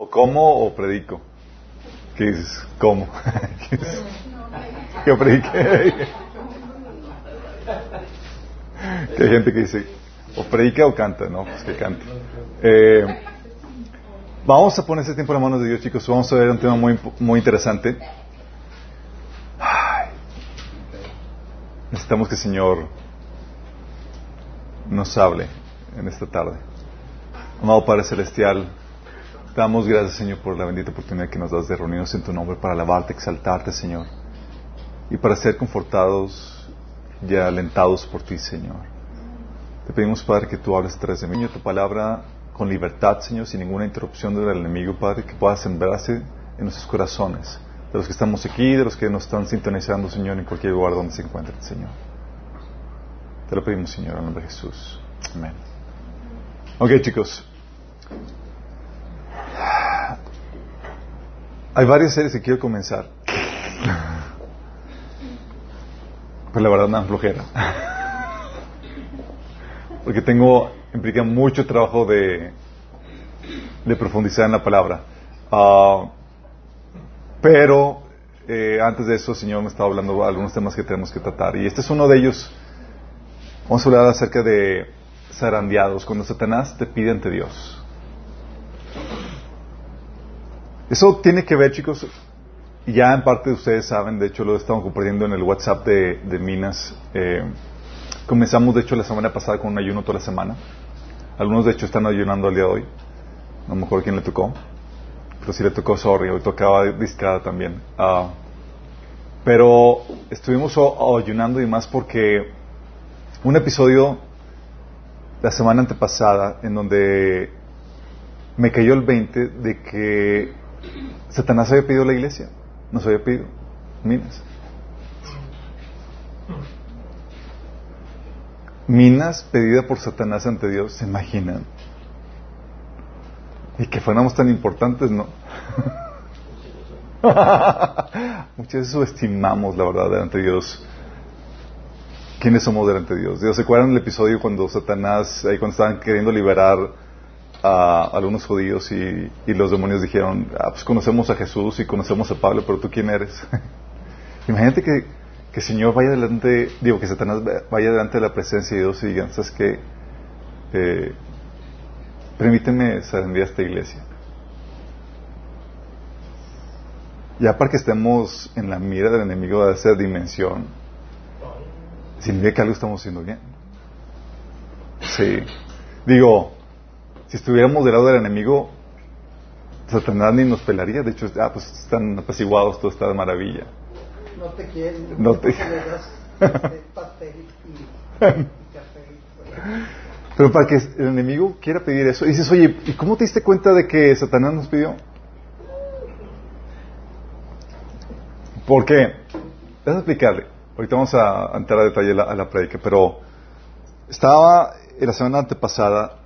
¿O como o predico? ¿Qué dices? ¿Cómo? ¿Qué predique? que hay gente que dice, o predica o canta, ¿no? Pues que cante. Eh, vamos a poner ese tiempo en las manos de Dios, chicos. Vamos a ver un tema muy, muy interesante. Necesitamos que el Señor nos hable en esta tarde. Amado Padre Celestial, damos gracias, Señor, por la bendita oportunidad que nos das de reunirnos en tu nombre para alabarte, exaltarte, Señor, y para ser confortados y alentados por ti, Señor. Te pedimos, Padre, que tú hables tras de mí, tu palabra con libertad, Señor, sin ninguna interrupción del enemigo, Padre, que pueda sembrarse en nuestros corazones, de los que estamos aquí, de los que nos están sintonizando, Señor, en cualquier lugar donde se encuentren, Señor. Te lo pedimos, Señor, en nombre de Jesús. Amén. Ok, chicos. Hay varias series que quiero comenzar. Pero la verdad dan flojera. Porque tengo, implica mucho trabajo de, de profundizar en la palabra. Ah, pero eh, antes de eso, el Señor me estaba hablando de algunos temas que tenemos que tratar. Y este es uno de ellos. Vamos a hablar acerca de zarandeados, cuando Satanás te pide ante Dios. Eso tiene que ver, chicos, ya en parte ustedes saben, de hecho lo estamos compartiendo en el WhatsApp de, Minas. Eh, comenzamos, de hecho, la semana pasada con un ayuno toda la semana. Algunos, de hecho, están ayunando al día de hoy. No me acuerdo quién le tocó. Pero sí le tocó Sorry, hoy tocaba discada también. Ah, pero estuvimos ayunando y más porque un episodio la semana antepasada en donde me cayó el 20 de que Satanás había pedido la iglesia, nos había pedido minas. Minas pedida por Satanás ante Dios, ¿se imaginan? Y que fuéramos tan importantes, ¿no? Muchas veces subestimamos la verdad delante de Dios. ¿Quiénes somos delante de Dios? Dios, ¿se acuerdan el episodio cuando Satanás, ahí cuando estaban queriendo liberar a algunos judíos y, los demonios dijeron, ah, pues conocemos a Jesús y conocemos a Pablo, pero tú quién eres? Imagínate que, que el Señor vaya delante, digo, que Satanás vaya delante de la presencia de Dios y diga, ¿sabes qué? Eh, permíteme salir a esta iglesia. Ya para que estemos en la mira del enemigo de esa dimensión, significa que algo estamos haciendo bien. Sí. Digo, si estuviéramos del lado del enemigo, Satanás ni nos pelaría. De hecho, ah, pues están apaciguados, todo está de maravilla. No te quieren. No te... Pero para que el enemigo quiera pedir eso, dices, oye, ¿y cómo te diste cuenta de que Satanás nos pidió? ¿Por qué? Déjame explicarle. Ahorita vamos a entrar a detalle a la, a la prédica, pero estaba en la semana antepasada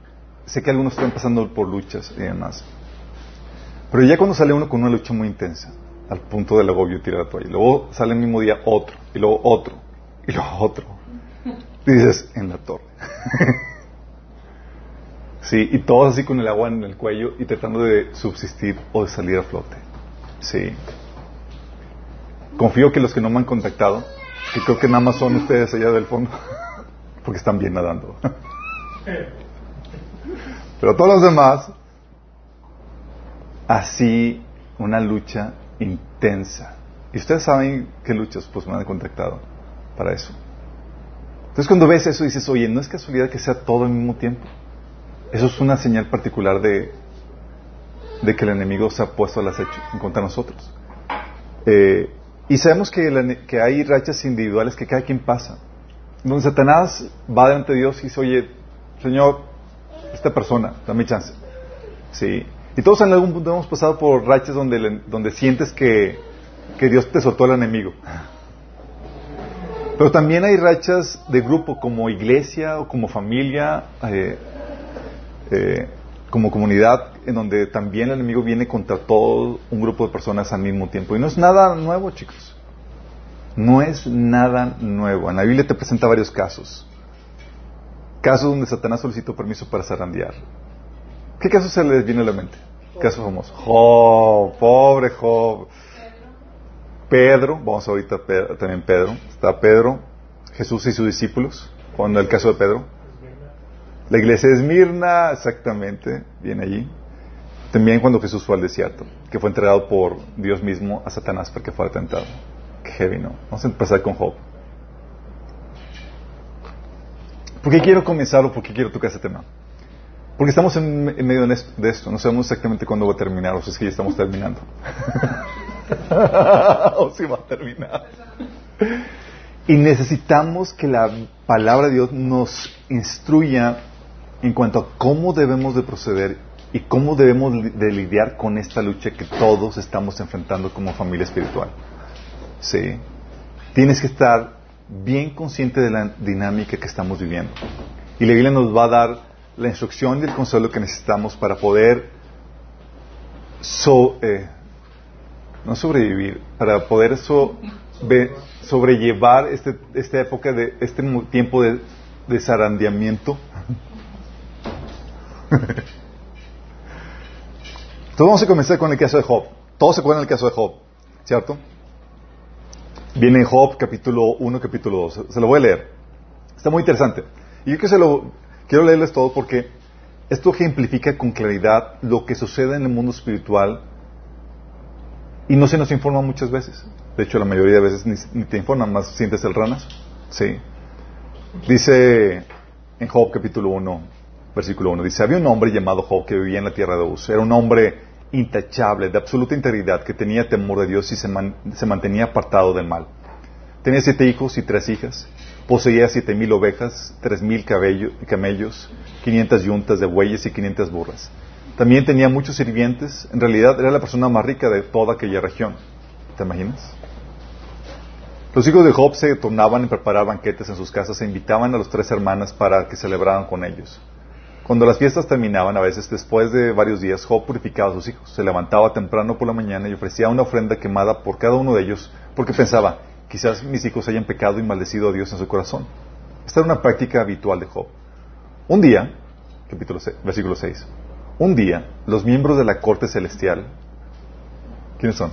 sé que algunos están pasando por luchas y demás. Pero ya cuando sale uno con una lucha muy intensa, al punto del agobio tirar la toalla, luego sale el mismo día otro, y luego otro, y luego otro, y dices, en la torre. sí, y todos así con el agua en el cuello y tratando de subsistir o de salir a flote. Sí. Confío que los que no me han contactado, que creo que nada más son ustedes allá del fondo, porque están bien nadando. Pero todos los demás, así una lucha intensa. Y ustedes saben qué luchas pues me han contactado para eso. Entonces cuando ves eso dices, oye, no es casualidad que sea todo al mismo tiempo. Eso es una señal particular de, de que el enemigo se ha puesto al acecho en contra de nosotros. Eh, y sabemos que, que, hay rachas individuales que cada quien pasa. Donde Satanás va delante de Dios y dice, oye, Señor, esta persona, dame chance. ¿Sí? Y todos en algún punto hemos pasado por rachas donde, donde sientes que, que Dios te soltó al enemigo. Pero también hay rachas de grupo como iglesia o como familia, eh, eh, como comunidad, en donde también el enemigo viene contra todo un grupo de personas al mismo tiempo. Y no es nada nuevo, chicos. No es nada nuevo. En la Biblia te presenta varios casos. Casos donde Satanás solicitó permiso para zarandear. ¿Qué casos se les viene a la mente? Caso famoso. Job, pobre Job. Pedro, vamos ahorita Pedro, también Pedro. Está Pedro, Jesús y sus discípulos, cuando el caso de Pedro. La iglesia de Esmirna, exactamente, viene allí. También cuando Jesús fue al desierto, que fue entregado por Dios mismo a Satanás para que fuera tentado. Qué heavy, ¿no? Vamos a empezar con Job. ¿Por qué quiero comenzar o por qué quiero tocar este tema? Porque estamos en, medio de esto, no sabemos exactamente cuándo va a terminar, o si es que ya estamos terminando. o si va a terminar. Y necesitamos que la palabra de Dios nos instruya en cuanto a cómo debemos de proceder y cómo debemos de lidiar con esta lucha que todos estamos enfrentando como familia espiritual. Sí. Tienes que estar bien consciente de la dinámica que estamos viviendo. Y la Biblia nos va a dar la instrucción y el consuelo que necesitamos para poder eh, no sobrevivir, para poder sobrellevar este, esta época de este tiempo de, de zarandeamiento. Entonces vamos a comenzar con el caso de Job. Todos se acuerdan del caso de Job, ¿cierto? Viene en Job capítulo 1, capítulo 2. Se lo voy a leer. Está muy interesante. Y yo que se lo quiero leerles todo porque esto ejemplifica con claridad lo que sucede en el mundo espiritual y no se nos informa muchas veces. De hecho, la mayoría de veces ni, te informan, más sientes el ranas. Sí. Dice en Job capítulo 1, versículo 1, dice, había un hombre llamado Job que vivía en la tierra de Uz. Era un hombre intachable, de absoluta integridad, que tenía temor de Dios y se, mantenía apartado del mal. Tenía siete hijos y tres hijas. Poseía siete mil ovejas, tres mil camellos, quinientas yuntas de bueyes y quinientas burras. También tenía muchos sirvientes. En realidad era la persona más rica de toda aquella región. ¿Te imaginas? Los hijos de Job se tornaban a preparar banquetes en sus casas e invitaban a las tres hermanas para que celebraran con ellos. Cuando las fiestas terminaban, a veces después de varios días, Job purificaba a sus hijos. Se levantaba temprano por la mañana y ofrecía una ofrenda quemada por cada uno de ellos, porque pensaba, quizás mis hijos hayan pecado y maldecido a Dios en su corazón. Esta era una práctica habitual de Job. Un día, capítulo versículo 6, un día los miembros de la corte celestial, ¿quiénes son?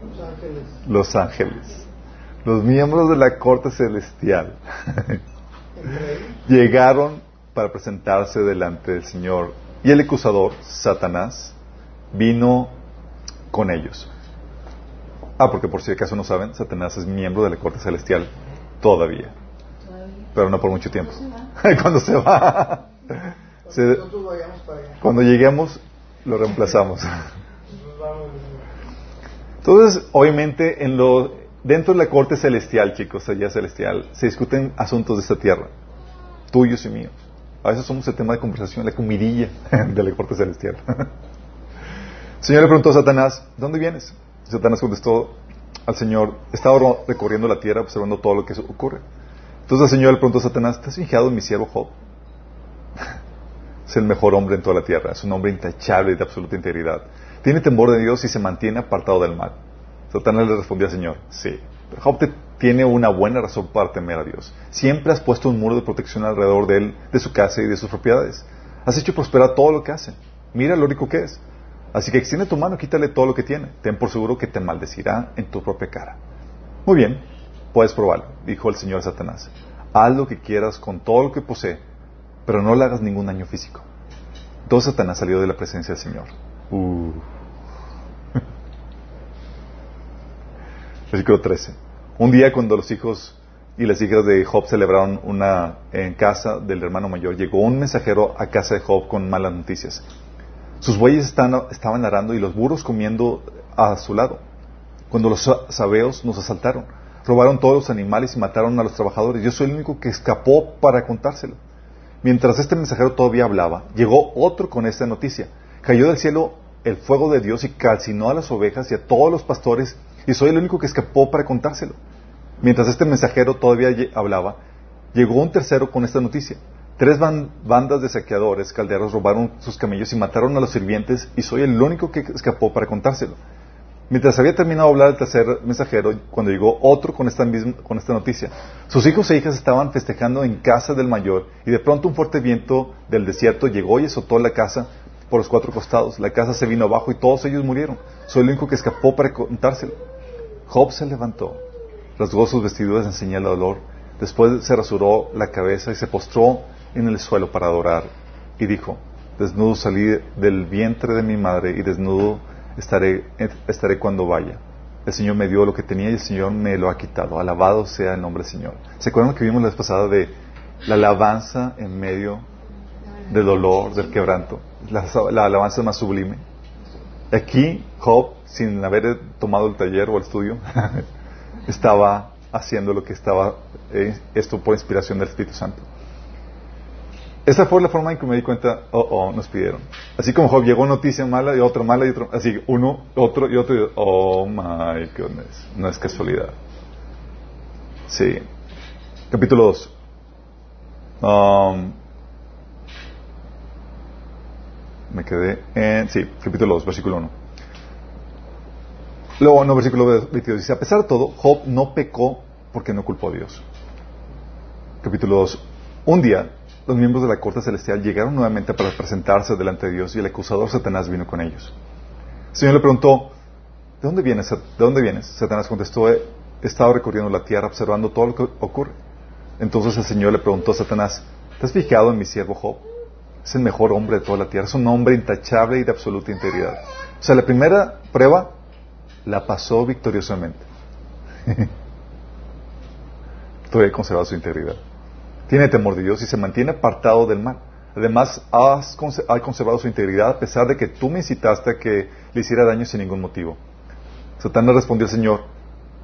Los ángeles. Los ángeles. Los miembros de la corte celestial llegaron para presentarse delante del Señor. Y el acusador, Satanás, vino con ellos. Ah, porque por si acaso no saben, Satanás es miembro de la corte celestial todavía. Pero no por mucho tiempo. cuando se va. cuando lleguemos, lo reemplazamos. Entonces, obviamente, en lo, dentro de la corte celestial, chicos, allá celestial, se discuten asuntos de esta tierra, tuyos y míos. A veces somos el tema de conversación, la comidilla de la corte celestial. el Señor le preguntó a Satanás, ¿dónde vienes? Satanás contestó al Señor, estaba recorriendo la tierra observando todo lo que ocurre. Entonces el Señor le preguntó a Satanás, ¿estás fijado en mi siervo Job? es el mejor hombre en toda la tierra, es un hombre intachable y de absoluta integridad. Tiene temor de Dios y se mantiene apartado del mal. Satanás le respondió al Señor, sí. Te tiene una buena razón para temer a Dios. Siempre has puesto un muro de protección alrededor de él, de su casa y de sus propiedades. Has hecho prosperar todo lo que hace. Mira lo rico que es. Así que extiende tu mano, quítale todo lo que tiene. Ten por seguro que te maldecirá en tu propia cara. Muy bien, puedes probarlo, dijo el Señor Satanás. Haz lo que quieras con todo lo que posee, pero no le hagas ningún daño físico. Entonces Satanás salió de la presencia del Señor. Uh. Versículo 13. Un día cuando los hijos y las hijas de Job celebraron una en casa del hermano mayor, llegó un mensajero a casa de Job con malas noticias. Sus bueyes estaban arando y los burros comiendo a su lado. Cuando los sabeos nos asaltaron, robaron todos los animales y mataron a los trabajadores. Yo soy el único que escapó para contárselo. Mientras este mensajero todavía hablaba, llegó otro con esta noticia. Cayó del cielo el fuego de Dios y calcinó a las ovejas y a todos los pastores y soy el único que escapó para contárselo. Mientras este mensajero todavía hablaba, llegó un tercero con esta noticia. Tres bandas de saqueadores calderos robaron sus camellos y mataron a los sirvientes y soy el único que escapó para contárselo. Mientras había terminado de hablar el tercer mensajero, cuando llegó otro con esta, misma, con esta noticia, sus hijos e hijas estaban festejando en casa del mayor y de pronto un fuerte viento del desierto llegó y azotó la casa por los cuatro costados. La casa se vino abajo y todos ellos murieron. Soy el único que escapó para contárselo. Job se levantó, rasgó sus vestiduras en señal de dolor. Después se rasuró la cabeza y se postró en el suelo para adorar. Y dijo, desnudo salí del vientre de mi madre y desnudo estaré, estaré cuando vaya. El Señor me dio lo que tenía y el Señor me lo ha quitado. Alabado sea el nombre del Señor. ¿Se acuerdan que vimos la vez pasada de la alabanza en medio del dolor, del quebranto? La alabanza más sublime. Aquí, Job, sin haber tomado el taller o el estudio, estaba haciendo lo que estaba, eh, esto por inspiración del Espíritu Santo. Esa fue la forma en que me di cuenta, oh, oh, nos pidieron. Así como Job llegó noticia mala y otra mala y otro, así uno, otro y otro, y, oh my goodness, no es casualidad. Sí. Capítulo 2. Um, me quedé en, sí, capítulo 2, versículo 1. Luego, no, versículo 22 dice, a pesar de todo, Job no pecó porque no culpó a Dios. Capítulo 2. Un día, los miembros de la corte celestial llegaron nuevamente para presentarse delante de Dios y el acusador Satanás vino con ellos. El Señor le preguntó, ¿de dónde vienes? ¿De dónde vienes? Satanás contestó, he estado recorriendo la tierra observando todo lo que ocurre. Entonces el Señor le preguntó a Satanás, ¿te has fijado en mi siervo Job? Es el mejor hombre de toda la tierra, es un hombre intachable y de absoluta integridad. O sea, la primera prueba la pasó victoriosamente. Todavía conservado su integridad tiene temor de Dios y se mantiene apartado del mal. Además, has ha conservado su integridad a pesar de que tú me incitaste a que le hiciera daño sin ningún motivo. Satanás respondió al Señor,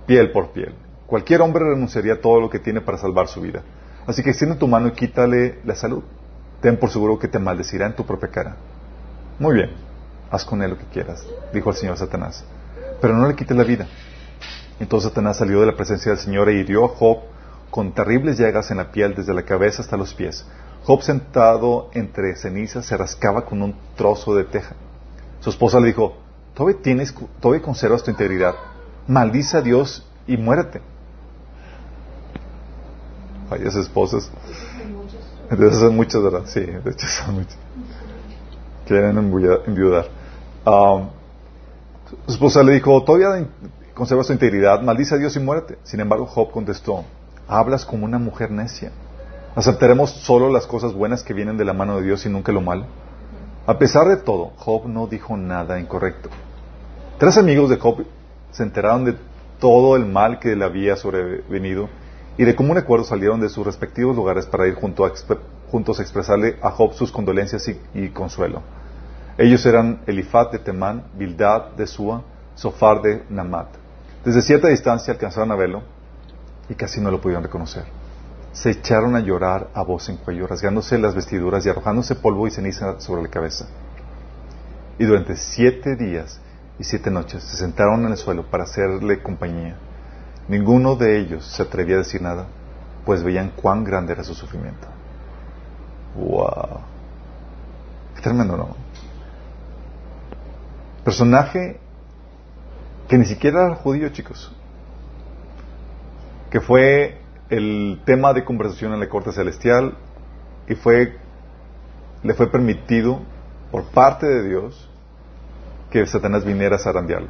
piel por piel. Cualquier hombre renunciaría a todo lo que tiene para salvar su vida. Así que extiende tu mano y quítale la salud. Ten por seguro que te maldecirá en tu propia cara. Muy bien, haz con él lo que quieras, dijo el Señor Satanás. Pero no le quites la vida. Entonces Satanás salió de la presencia del Señor e hirió a Job con terribles llagas en la piel desde la cabeza hasta los pies. Job sentado entre cenizas se rascaba con un trozo de teja. Su esposa le dijo, todavía, tienes, todavía conservas tu integridad, maldice a Dios y muérete. Varias esposas. Esas son muchas, ¿verdad? Sí, de hecho son muchas. Quieren enviudar. Um, su esposa le dijo, todavía conservas tu integridad, maldice a Dios y muérete. Sin embargo, Job contestó, hablas como una mujer necia. ¿Aceptaremos solo las cosas buenas que vienen de la mano de Dios y nunca lo malo? A pesar de todo, Job no dijo nada incorrecto. Tres amigos de Job se enteraron de todo el mal que le había sobrevenido y de común acuerdo salieron de sus respectivos lugares para ir juntos a expresarle a Job sus condolencias y, consuelo. Ellos eran Elifat de Temán, Bildad de Sua, Sofar de Namat. Desde cierta distancia alcanzaron a verlo y casi no lo pudieron reconocer. Se echaron a llorar a voz en cuello, rasgándose las vestiduras y arrojándose polvo y ceniza sobre la cabeza. Y durante siete días y siete noches se sentaron en el suelo para hacerle compañía. Ninguno de ellos se atrevía a decir nada, pues veían cuán grande era su sufrimiento. ¡Wow! Qué tremendo, ¿no? Personaje que ni siquiera era judío, chicos que fue el tema de conversación en la corte celestial y fue le fue permitido por parte de Dios que Satanás viniera a zarandearlo.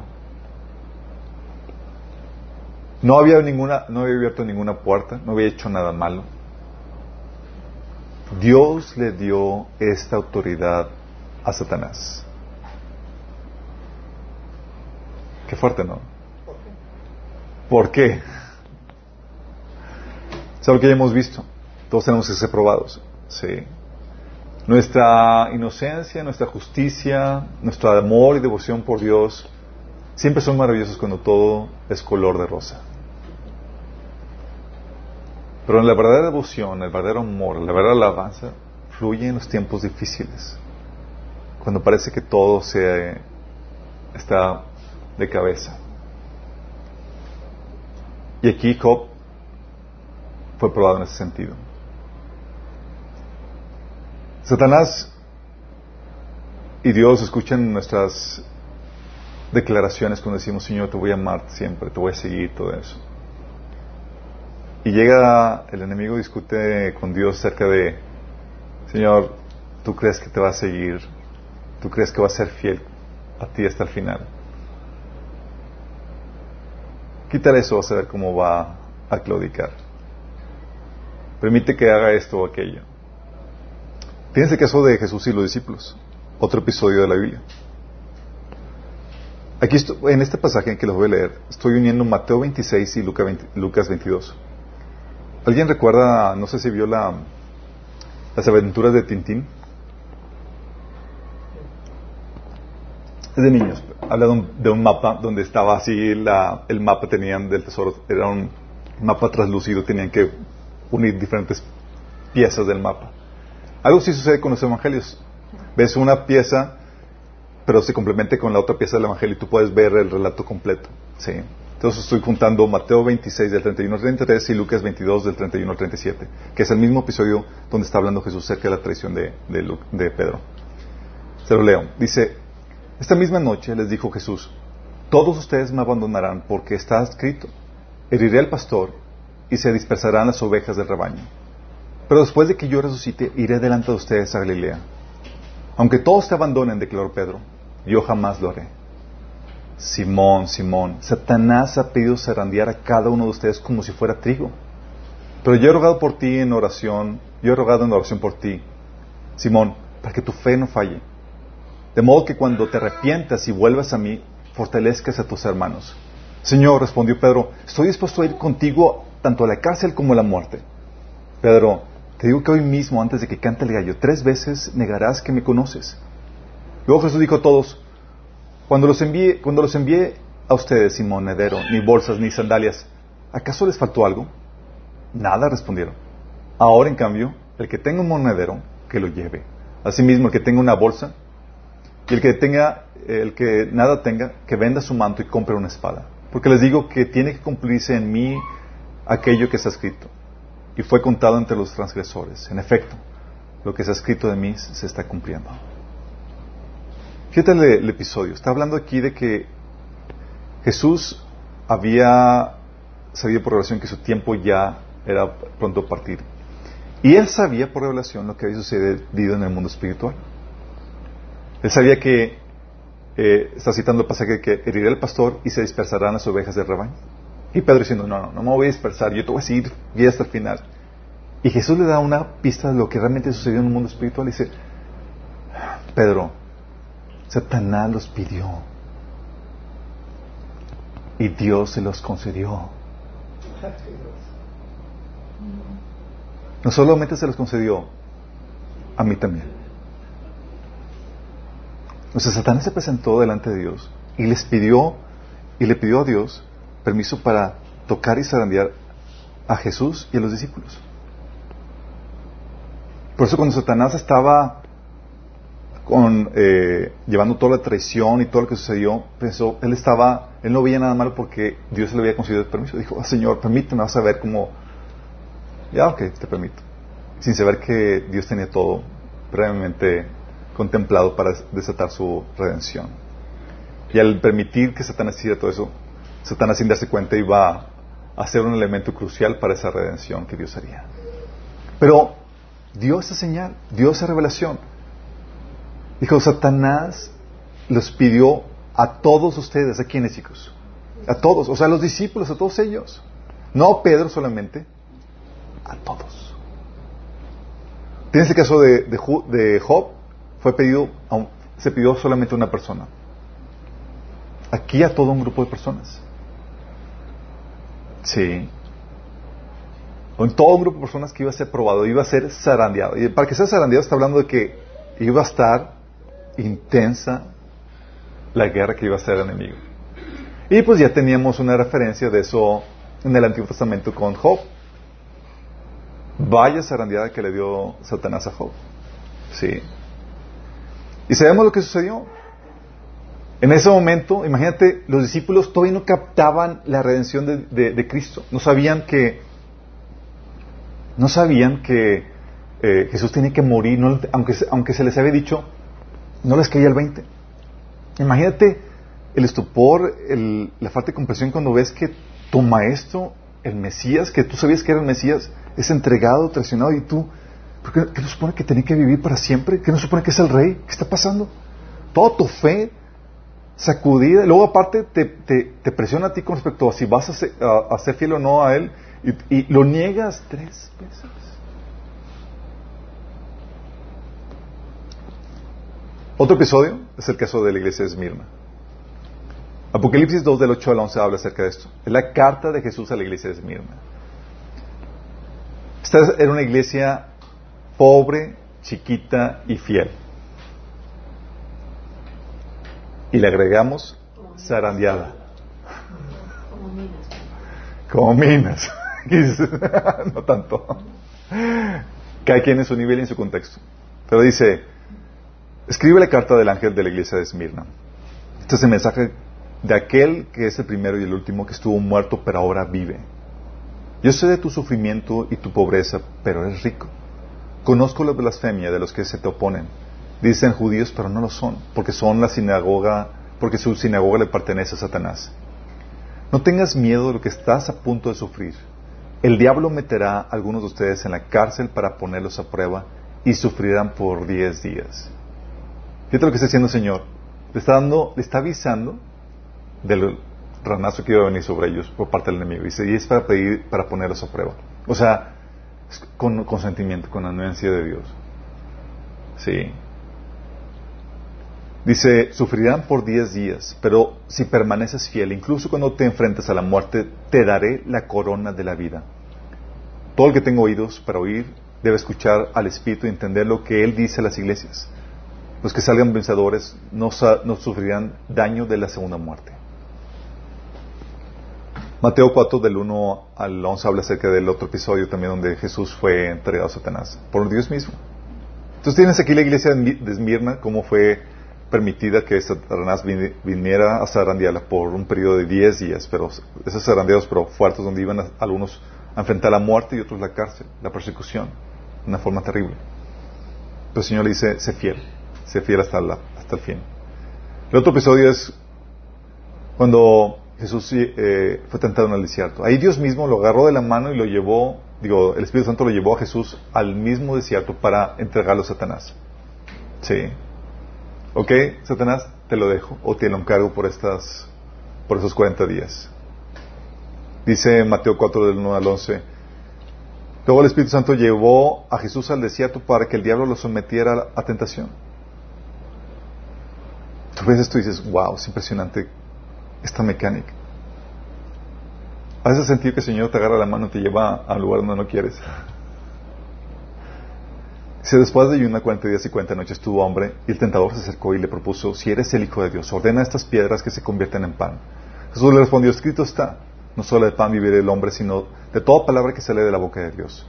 No había ninguna, no había abierto ninguna puerta, no había hecho nada malo. Dios le dio esta autoridad a Satanás. Qué fuerte, ¿no? ¿Por qué? Es algo que ya hemos visto. Todos tenemos que ser probados. Sí. Nuestra inocencia, nuestra justicia, nuestro amor y devoción por Dios siempre son maravillosos cuando todo es color de rosa. Pero la verdadera devoción, el verdadero amor, la verdadera alabanza fluye en los tiempos difíciles. Cuando parece que todo se está de cabeza. Y aquí Job fue probado en ese sentido. Satanás y Dios escuchan nuestras declaraciones cuando decimos, Señor, te voy a amar siempre, te voy a seguir, todo eso. Y llega el enemigo discute con Dios acerca de, Señor, ¿tú crees que te va a seguir ¿Tú crees que va a ser fiel a ti hasta el final? Quítale eso, vas a ver cómo va a claudicar. Permite que haga esto o aquello. Fíjense el caso de Jesús y los discípulos. Otro episodio de la Biblia. Aquí en este pasaje que los voy a leer, estoy uniendo Mateo 26 y Lucas 22. ¿Alguien recuerda, no sé si vio la, las aventuras de Tintín? Es de niños. Habla de un, mapa donde estaba así, la, el mapa tenían del tesoro, era un mapa translúcido, tenían que unir diferentes piezas del mapa. Algo sí sucede con los evangelios. Ves una pieza, pero se complementa con la otra pieza del evangelio y tú puedes ver el relato completo. ¿sí? Entonces estoy juntando Mateo 26 del 31 al 33 y Lucas 22 del 31 al 37, que es el mismo episodio donde está hablando Jesús cerca de la traición de, de Pedro. Se lo leo. Dice, esta misma noche les dijo Jesús, todos ustedes me abandonarán porque está escrito, heriré al pastor y se dispersarán las ovejas del rebaño. Pero después de que yo resucite, iré delante de ustedes a Galilea. Aunque todos te abandonen, declaró Pedro, yo jamás lo haré. Simón, Simón, Satanás ha pedido zarandear a cada uno de ustedes como si fuera trigo. Pero yo he rogado por ti en oración, yo he rogado en oración por ti, Simón, para que tu fe no falle. De modo que cuando te arrepientas y vuelvas a mí, fortalezcas a tus hermanos. Señor, respondió Pedro, estoy dispuesto a ir contigo tanto a la cárcel como a la muerte. Pedro, te digo que hoy mismo, antes de que cante el gallo, tres veces negarás que me conoces. Luego Jesús dijo a todos, cuando los envié, cuando los envié a ustedes sin monedero, ni bolsas, ni sandalias, ¿acaso les faltó algo? Nada, respondieron. Ahora, en cambio, el que tenga un monedero, que lo lleve. Asimismo, el que tenga una bolsa, y el que tenga, el que nada tenga, que venda su manto y compre una espada. Porque les digo que tiene que cumplirse en mí aquello que está escrito. Y fue contado entre los transgresores. En efecto, lo que está escrito de mí se está cumpliendo. Fíjate el, episodio. Está hablando aquí de que Jesús había sabido por revelación que su tiempo ya era pronto a partir. Y él sabía por revelación lo que había sucedido en el mundo espiritual. Él sabía que, eh, está citando el pasaje que herirá el pastor y se dispersarán las ovejas del rebaño. Y Pedro diciendo, no, no, no me voy a dispersar, yo te voy a seguir bien hasta el final. Y Jesús le da una pista de lo que realmente sucedió en el mundo espiritual y dice, Pedro, Satanás los pidió y Dios se los concedió. No solamente se los concedió, a mí también. Entonces Satanás se presentó delante de Dios y les pidió y le pidió a Dios permiso para tocar y zarandear a Jesús y a los discípulos. Por eso cuando Satanás estaba con, eh, llevando toda la traición y todo lo que sucedió, pensó, él estaba, él no veía nada malo porque Dios le había concedido el permiso. Dijo, oh, Señor, permíteme, vas a ver cómo, ya, ok, te permito. Sin saber que Dios tenía todo previamente contemplado para desatar su redención. Y al permitir que Satanás hiciera todo eso, Satanás sin darse cuenta iba a ser un elemento crucial para esa redención que Dios haría. Pero dio esa señal, dio esa revelación. Dijo, Satanás los pidió a todos ustedes, ¿a quiénes chicos? A todos, o sea, a los discípulos, a todos ellos. No a Pedro solamente, a todos. Tienes el caso de, de, Job, fue pedido, se pidió solamente a una persona. Aquí a todo un grupo de personas. Sí. Con todo un grupo de personas que iba a ser probado, iba a ser zarandeado. Y para que sea zarandeado está hablando de que iba a estar intensa la guerra que iba a ser el enemigo. Y pues ya teníamos una referencia de eso en el Antiguo Testamento con Job. Vaya zarandeada que le dio Satanás a Job. Sí. Y sabemos lo que sucedió. En ese momento, imagínate, los discípulos todavía no captaban la redención de, Cristo. No sabían que, no sabían que eh, Jesús tenía que morir, aunque, aunque se les había dicho, no les caía el 20. Imagínate el estupor, la falta de comprensión cuando ves que tu maestro, el Mesías, que tú sabías que era el Mesías, es entregado, traicionado y tú, ¿qué, qué nos supone que tenía que vivir para siempre? ¿Qué nos supone que es el rey? ¿Qué está pasando? toda tu fe sacudida. Luego aparte te, presiona a ti con respecto a si vas a ser, a, ser fiel o no a Él y, y lo niegas tres veces. Otro episodio es el caso de la iglesia de Esmirna. Apocalipsis 2 del 8 al 11 habla acerca de esto. Es la carta de Jesús a la iglesia de Esmirna. Esta era una iglesia pobre, chiquita y fiel. Y le agregamos zarandeada. Como minas. no tanto. Cada quien en su nivel y en su contexto. Pero dice, Escribe la carta del ángel de la iglesia de Esmirna. Este es el mensaje de aquel que es el primero y el último que estuvo muerto pero ahora vive. Yo sé de tu sufrimiento y tu pobreza, pero eres rico. Conozco la blasfemia de los que se te oponen. Dicen judíos, pero no lo son, porque son la sinagoga, porque su sinagoga le pertenece a Satanás. No tengas miedo de lo que estás a punto de sufrir. El diablo meterá a algunos de ustedes en la cárcel para ponerlos a prueba y sufrirán por diez días. Fíjate lo que está haciendo el Señor. Le está dando, le está avisando del ranazo que iba a venir sobre ellos por parte del enemigo. Y es para pedir, para ponerlos a prueba. O sea, con consentimiento, con anuencia de Dios. Sí. Dice, sufrirán por diez días, pero si permaneces fiel, incluso cuando te enfrentes a la muerte, te daré la corona de la vida. Todo el que tenga oídos para oír debe escuchar al Espíritu y entender lo que Él dice a las iglesias. Los que salgan vencedores no, sufrirán daño de la segunda muerte. Mateo 4 del 1 al 11 habla acerca del otro episodio también donde Jesús fue entregado a Satanás por Dios mismo. Entonces tienes aquí la iglesia de Esmirna, cómo fue permitida que Satanás viniera a zarandearla por un periodo de 10 días, pero esos zarandeos pero fuertes donde iban algunos a enfrentar la muerte y otros la cárcel, la persecución, de una forma terrible. Pero el Señor le dice, sé fiel se fiel hasta, hasta el fin. El otro episodio es cuando Jesús eh, fue tentado en el desierto. Ahí Dios mismo lo agarró de la mano y lo llevó, digo, el Espíritu Santo lo llevó a Jesús al mismo desierto para entregarlo a Satanás. Sí. ¿Ok, Satanás? Te lo dejo o te lo encargo por estas, por esos 40 días. Dice Mateo 4 del 1 al 11. Luego el Espíritu Santo llevó a Jesús al desierto para que el diablo lo sometiera a tentación. A veces tú dices, wow, es impresionante esta mecánica. ¿Has sentido que el Señor te agarra la mano y te lleva al lugar donde no quieres? Si después de una cuarenta días y cuarenta noches tuvo hambre, y el tentador se acercó y le propuso, si eres el Hijo de Dios, ordena estas piedras que se conviertan en pan. Jesús le respondió, escrito está, no solo de pan vivirá el hombre, sino de toda palabra que sale de la boca de Dios.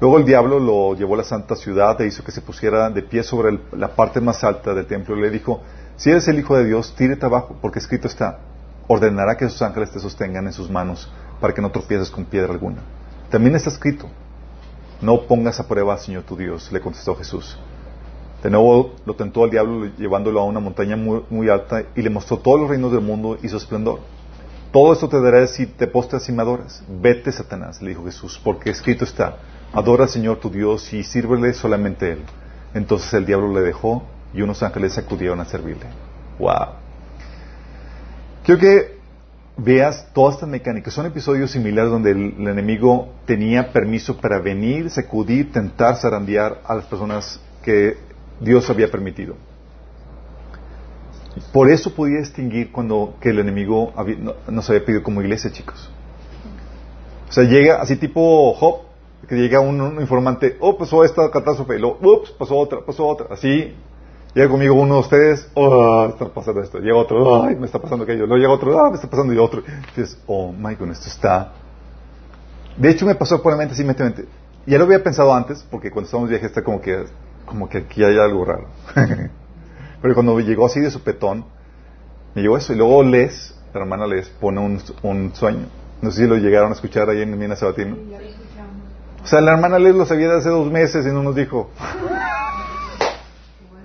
Luego el diablo lo llevó a la santa ciudad e hizo que se pusiera de pie sobre la parte más alta del templo y le dijo, si eres el Hijo de Dios, tírate abajo, porque escrito está, ordenará que sus ángeles te sostengan en sus manos para que no tropieces con piedra alguna. También está escrito, no pongas a prueba Señor tu Dios, le contestó Jesús. De nuevo lo tentó al diablo llevándolo a una montaña muy, alta y le mostró todos los reinos del mundo y su esplendor. Todo esto te daré si te postras y me adoras. Vete, Satanás, le dijo Jesús, porque escrito está, adora al Señor tu Dios y sírvele solamente Él. Entonces el diablo le dejó y unos ángeles acudieron a servirle. ¡Wow! Quiero que veas todas estas mecánicas. Son episodios similares donde el, enemigo tenía permiso para venir, sacudir, tentar, zarandear a las personas que Dios había permitido. Por eso podía distinguir cuando que el enemigo nos había pedido como iglesia, chicos. O sea, llega así tipo Job, que llega un, informante, oh, pasó esta catástrofe, y luego, ups, pasó otra, pasó otra, así Llega conmigo uno de ustedes, oh, está pasando esto. Llega otro, ay, me está pasando aquello. Luego llega otro, ah, me está pasando y otro. Y dices, oh my goodness, esto está. De hecho, me pasó por la mente, simplemente. Ya lo había pensado antes, porque cuando estábamos viaje está como que, como que aquí hay algo raro. Pero cuando llegó así de su petón, me llegó eso. Y luego Les, la hermana Les, pone un, un sueño. No sé si lo llegaron a escuchar ahí en Mina Sabatino. O sea, la hermana Les lo sabía de hace dos meses y no nos dijo.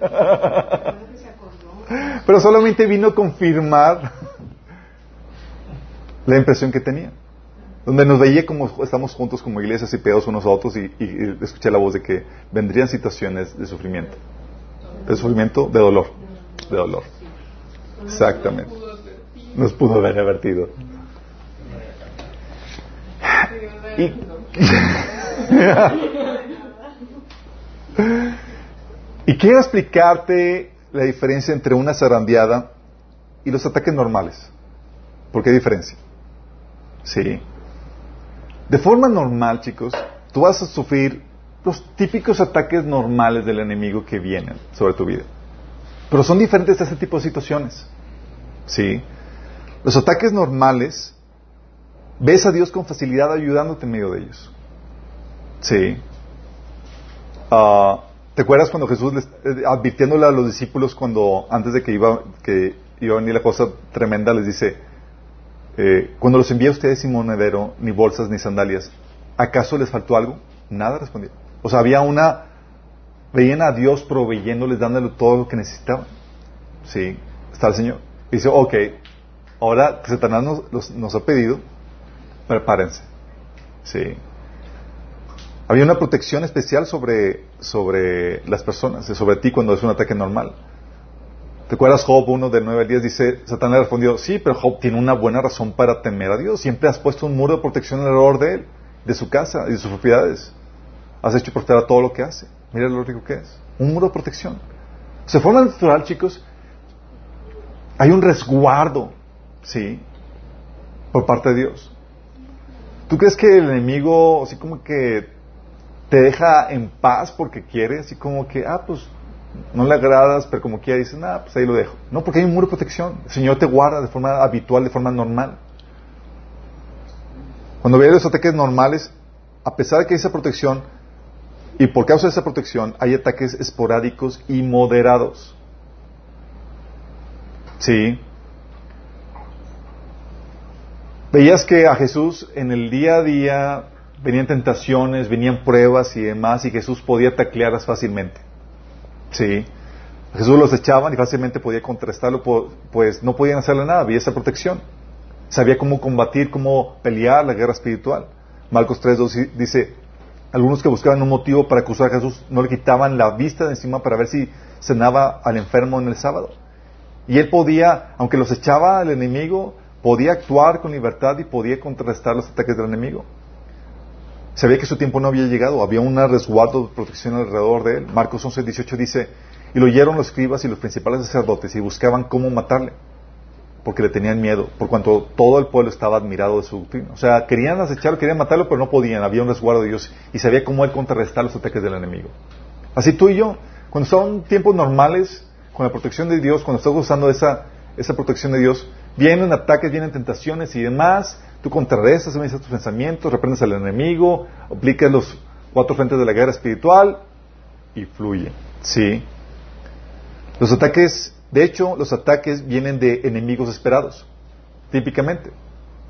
Pero solamente vino a confirmar la impresión que tenía. Donde nos veía como estamos juntos como iglesias y pedos unos a otros y, escuché la voz de que vendrían situaciones de sufrimiento. De sufrimiento, de dolor. de dolor. Exactamente. Nos pudo haber advertido. y quiero explicarte la diferencia entre una zarandeada y los ataques normales. ¿Por qué diferencia? Sí. De forma normal, chicos, tú vas a sufrir los típicos ataques normales del enemigo que vienen sobre tu vida. Pero son diferentes de ese tipo de situaciones. ¿Sí? Los ataques normales, ves a Dios con facilidad ayudándote en medio de ellos. ¿Sí? Ah, ¿Te acuerdas cuando Jesús, les, eh, advirtiéndole a los discípulos cuando, antes de que iba, que iba a venir la cosa tremenda, les dice, eh, cuando los envié a ustedes sin monedero, ni bolsas, ni sandalias, ¿acaso les faltó algo? Nada respondió. O sea, había una, veían a Dios proveyéndoles, dándole todo lo que necesitaban. Sí, está el Señor. dice, ok, ahora que Satanás nos ha pedido, prepárense. Sí. Había una protección especial sobre, sobre las personas, sobre ti cuando es un ataque normal. ¿Te acuerdas Job 1 del 9 al 10? Dice, Satanás respondió, sí, pero Job tiene una buena razón para temer a Dios. Siempre has puesto un muro de protección alrededor de él, de su casa y de sus propiedades. Has hecho prosperar todo lo que hace. Mira lo rico que es. Un muro de protección. O sea, forma natural, chicos, hay un resguardo, ¿sí? Por parte de Dios. ¿Tú crees que el enemigo, así como que te deja en paz porque quiere, así como que, ah, pues no le agradas, pero como quiera dices, ah, pues ahí lo dejo. No, porque hay un muro de protección. El Señor te guarda de forma habitual, de forma normal. Cuando veas los ataques normales, a pesar de que hay esa protección, y por causa de esa protección, hay ataques esporádicos y moderados. Sí. Veías que a Jesús en el día a día venían tentaciones, venían pruebas y demás, y Jesús podía taclearlas fácilmente. Sí. Jesús los echaban y fácilmente podía contrastarlo, pues no podían hacerle nada, había esa protección. Sabía cómo combatir, cómo pelear la guerra espiritual. Marcos 3.2 dice, algunos que buscaban un motivo para acusar a Jesús no le quitaban la vista de encima para ver si cenaba al enfermo en el sábado. Y él podía, aunque los echaba al enemigo, podía actuar con libertad y podía contrarrestar los ataques del enemigo. Sabía que su tiempo no había llegado, había un resguardo de protección alrededor de él. Marcos 11, 18 dice, y lo oyeron los escribas y los principales sacerdotes y buscaban cómo matarle, porque le tenían miedo, por cuanto todo el pueblo estaba admirado de su doctrina. O sea, querían acecharlo, querían matarlo, pero no podían, había un resguardo de Dios y sabía cómo él contrarrestar los ataques del enemigo. Así tú y yo, cuando son tiempos normales, con la protección de Dios, cuando estás usando esa, esa protección de Dios, vienen ataques, vienen tentaciones y demás, Tú contrarrestas, tus pensamientos, reprendes al enemigo, aplicas los cuatro frentes de la guerra espiritual y fluye. Sí. Los ataques, de hecho, los ataques vienen de enemigos esperados, típicamente.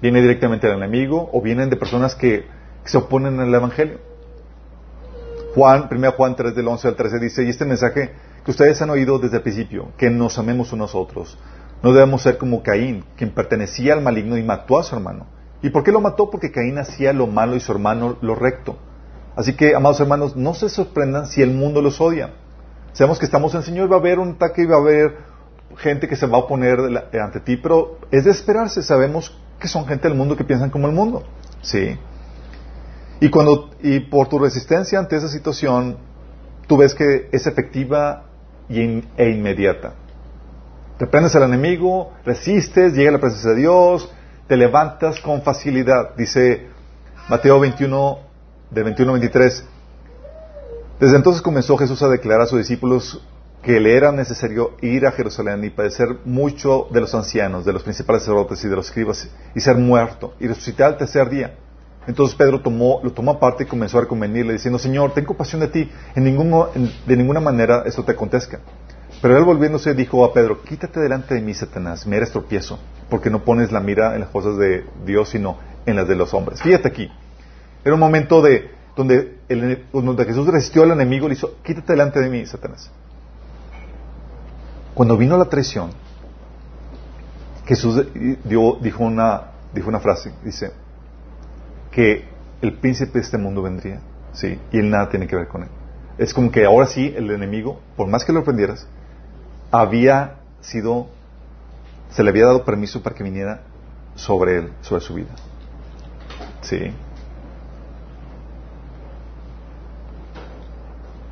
Viene directamente del enemigo o vienen de personas que, se oponen al Evangelio. Juan, 1 Juan 3 del 11 al 13 dice, y este mensaje que ustedes han oído desde el principio, que nos amemos unos a otros. No debemos ser como Caín, quien pertenecía al maligno y mató a su hermano. ¿Y por qué lo mató? Porque Caín hacía lo malo y su hermano lo recto. Así que, amados hermanos, no se sorprendan si el mundo los odia. Sabemos que estamos en el Señor, va a haber un ataque y va a haber gente que se va a oponer ante ti, pero es de esperarse. Sabemos que son gente del mundo que piensan como el mundo. Sí. Y cuando, y por tu resistencia ante esa situación, tú ves que es efectiva e inmediata. Te prendes al enemigo, resistes, llega la presencia de Dios, te levantas con facilidad. Dice Mateo 21, de 21 a 23. Desde entonces comenzó Jesús a declarar a sus discípulos que le era necesario ir a Jerusalén y padecer mucho de los ancianos, de los principales sacerdotes y de los escribas, y ser muerto, y resucitar al tercer día. Entonces Pedro tomó, lo tomó aparte y comenzó a reconvenirle, diciendo, Señor, tengo compasión de ti, en de ninguna manera esto te acontezca. Pero él volviéndose dijo a Pedro, quítate delante de mí, Satanás, me eres tropiezo, porque no pones la mira en las cosas de Dios, sino en las de los hombres. Fíjate aquí, era un momento de donde, Jesús resistió al enemigo y le hizo, quítate delante de mí, Satanás. Cuando vino la traición, Jesús dijo, una, dijo una frase, dice, que el príncipe de este mundo vendría, ¿sí? Y él nada tiene que ver con él. Es como que ahora sí, el enemigo, por más que lo ofendieras, había sido, se le había dado permiso para que viniera sobre él, sobre su vida. Sí.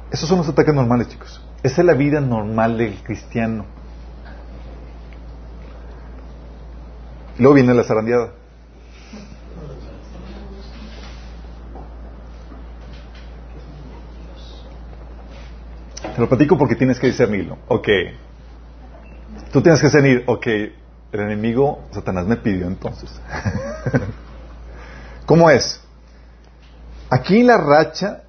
Esos son los ataques normales, chicos. Esa es la vida normal del cristiano. Luego viene la zarandeada. Te lo platico porque tienes que discernirlo. Ok. Tú tienes que discernir, ok, el enemigo, Satanás me pidió entonces. ¿Cómo es? Aquí la racha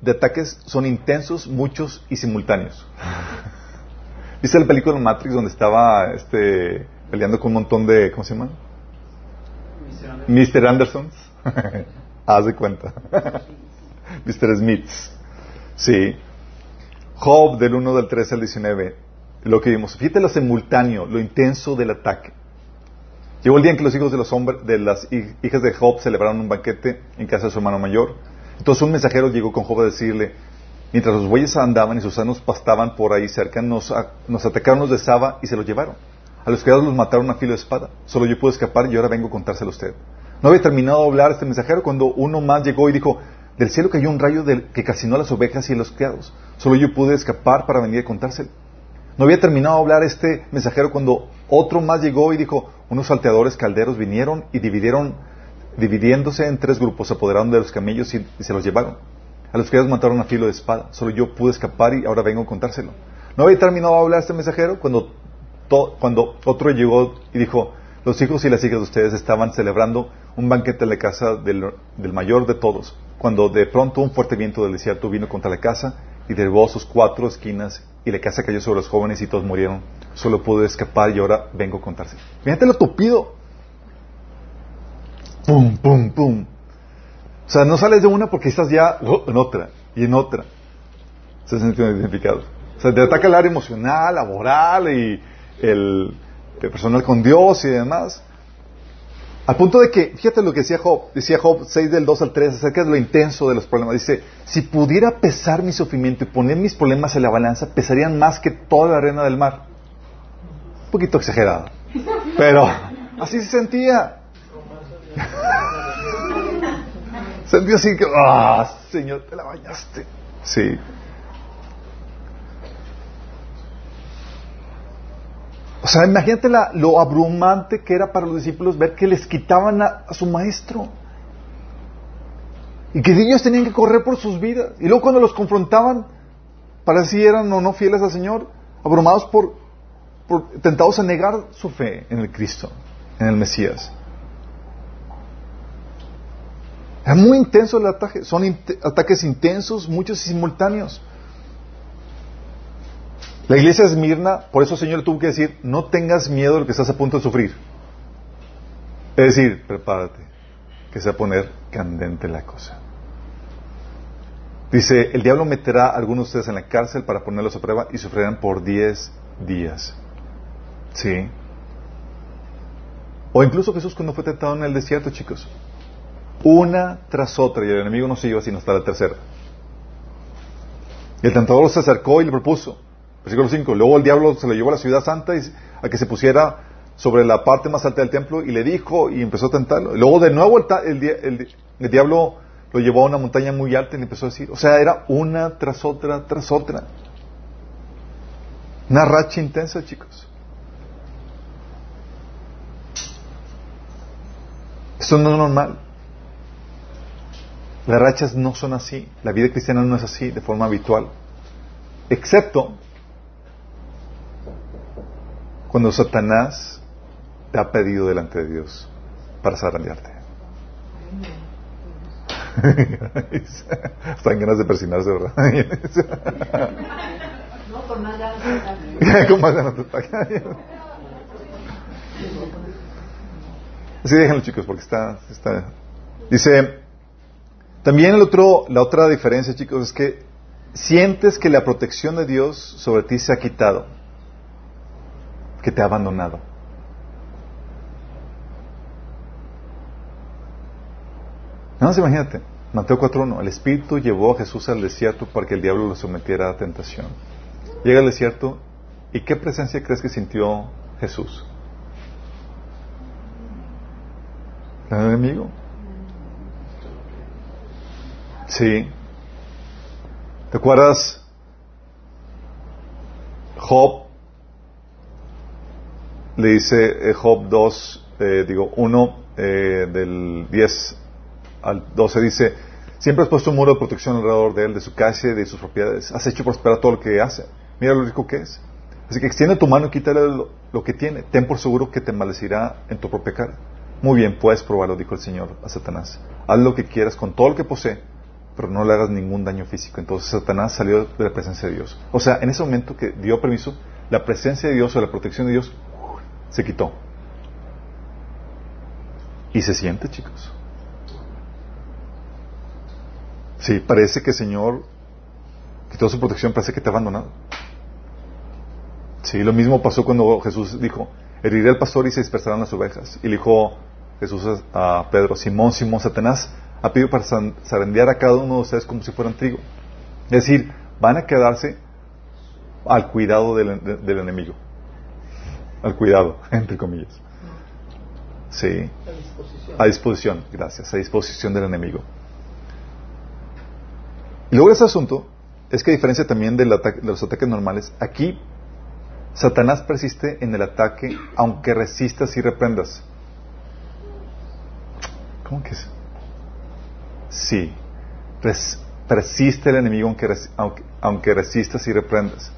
de ataques son intensos, muchos y simultáneos. ¿Viste la película Matrix donde estaba este, peleando con un montón de, ¿cómo se llaman? Mr. Anderson. Haz de cuenta. Mr. Smiths. Sí. Job del 1 del 13 al 19. Lo que vimos. Fíjate lo simultáneo, lo intenso del ataque. Llegó el día en que los hijos de los hombres, de las hijas de Job celebraron un banquete en casa de su hermano mayor. Entonces un mensajero llegó con Job a decirle, mientras los bueyes andaban y sus sanos pastaban por ahí cerca, nos, nos atacaron los de Saba y se los llevaron. A los criados los mataron a filo de espada. Solo yo pude escapar y ahora vengo a contárselo a usted. No había terminado de hablar este mensajero cuando uno más llegó y dijo, del cielo cayó un rayo que casinó a las ovejas y a los criados. Solo yo pude escapar para venir a contárselo. No había terminado de hablar este mensajero cuando otro más llegó y dijo, unos salteadores calderos vinieron y dividieron, dividiéndose en tres grupos, se apoderaron de los camellos y, se los llevaron. A los criados mataron a filo de espada. Solo yo pude escapar y ahora vengo a contárselo. No había terminado de hablar este mensajero cuando cuando otro llegó y dijo, los hijos y las hijas de ustedes estaban celebrando un banquete en la casa del, mayor de todos, cuando de pronto un fuerte viento del desierto vino contra la casa y derribó sus cuatro esquinas y la casa cayó sobre los jóvenes y todos murieron. Solo pude escapar y ahora vengo a contarse. Fíjate lo tupido. Pum, pum, pum. O sea, no sales de una porque estás ya en otra y en otra. Se siente identificado. O sea, te ataca el área emocional, laboral y el, personal con Dios y demás. Al punto de que, fíjate lo que decía Job, decía Job 6 del 2 al 3 acerca de lo intenso de los problemas. Dice, si pudiera pesar mi sufrimiento y poner mis problemas en la balanza, pesarían más que toda la arena del mar. Un poquito exagerado. Pero así se sentía. sentía así que, ah, Señor, te la bañaste. Sí. O sea, imagínate lo abrumante que era para los discípulos ver que les quitaban a, su maestro. Y que ellos tenían que correr por sus vidas. Y luego cuando los confrontaban, para si eran o no fieles al Señor, abrumados por, tentados a negar su fe en el Cristo, en el Mesías. Era muy intenso el ataque, son ataques intensos, muchos y simultáneos. La iglesia es Mirna, por eso el Señor tuvo que decir, no tengas miedo de lo que estás a punto de sufrir. Es decir, prepárate, que se va a poner candente la cosa. Dice, el diablo meterá a algunos de ustedes en la cárcel para ponerlos a prueba y sufrirán por diez días. ¿Sí? O incluso Jesús cuando fue tentado en el desierto, chicos. Una tras otra, y el enemigo no se iba sino hasta la tercera. Y el tentador se acercó y le propuso, Versículo 5. Luego el diablo se lo llevó a la ciudad santa a que se pusiera sobre la parte más alta del templo y le dijo y empezó a tentarlo. Luego de nuevo el, diablo lo llevó a una montaña muy alta y le empezó a decir, o sea, era una tras otra, tras otra. Una racha intensa, chicos. Esto no es normal. Las rachas no son así. La vida cristiana no es así de forma habitual. Excepto cuando Satanás te ha pedido delante de Dios para zarandearte. Están ganas de persinarse, ¿verdad? no, con más ganas. con más ganas Así déjenlo, chicos, porque está, está. Dice, también el otro, la otra diferencia, chicos, es que sientes que la protección de Dios sobre ti se ha quitado que te ha abandonado. No, más imagínate, Mateo 4.1, el Espíritu llevó a Jesús al desierto para que el diablo lo sometiera a tentación. Llega al desierto ¿Y qué presencia crees que sintió Jesús? ¿El enemigo? Sí. ¿Te acuerdas? Job le dice eh, Job 2, eh, digo 1 eh, del 10 al 12 dice, siempre has puesto un muro de protección alrededor de él, de su casa y de sus propiedades. Has hecho prosperar todo lo que hace. Mira lo rico que es. Así que extiende tu mano y quítale lo, que tiene. Ten por seguro que te maldecirá en tu propia cara. Muy bien, puedes probarlo, dijo el Señor a Satanás. Haz lo que quieras con todo lo que posee, pero no le hagas ningún daño físico. Entonces Satanás salió de la presencia de Dios. O sea, en ese momento que dio permiso, la presencia de Dios o la protección de Dios se quitó. Y se siente, chicos. Sí, parece que el Señor quitó su protección, parece que te ha abandonado. Sí, lo mismo pasó cuando Jesús dijo, heriré al pastor y se dispersarán las ovejas. Y le dijo Jesús a Pedro, Simón, Simón, Satanás ha pedido para zarandear a cada uno de ustedes como si fueran trigo. Es decir, van a quedarse al cuidado del, enemigo. Al cuidado, entre comillas. Sí. A disposición. A disposición, gracias. A disposición del enemigo. Y luego ese asunto es que a diferencia también de los ataques normales, aquí Satanás persiste en el ataque aunque resistas y reprendas. ¿Cómo que es? Sí. persiste el enemigo aunque, aunque, resistas y reprendas.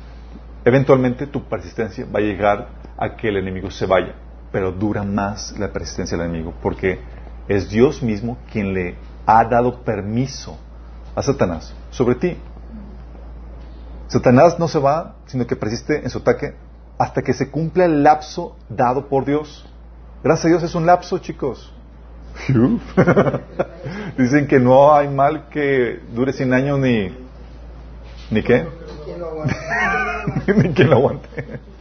Eventualmente tu persistencia va a llegar a que el enemigo se vaya, pero dura más la persistencia del enemigo porque es Dios mismo quien le ha dado permiso a Satanás sobre ti. Satanás no se va, sino que persiste en su ataque hasta que se cumpla el lapso dado por Dios. Gracias a Dios es un lapso, chicos. Dicen que no hay mal que dure 100 años ni... ¿Ni qué? ni quien lo aguante.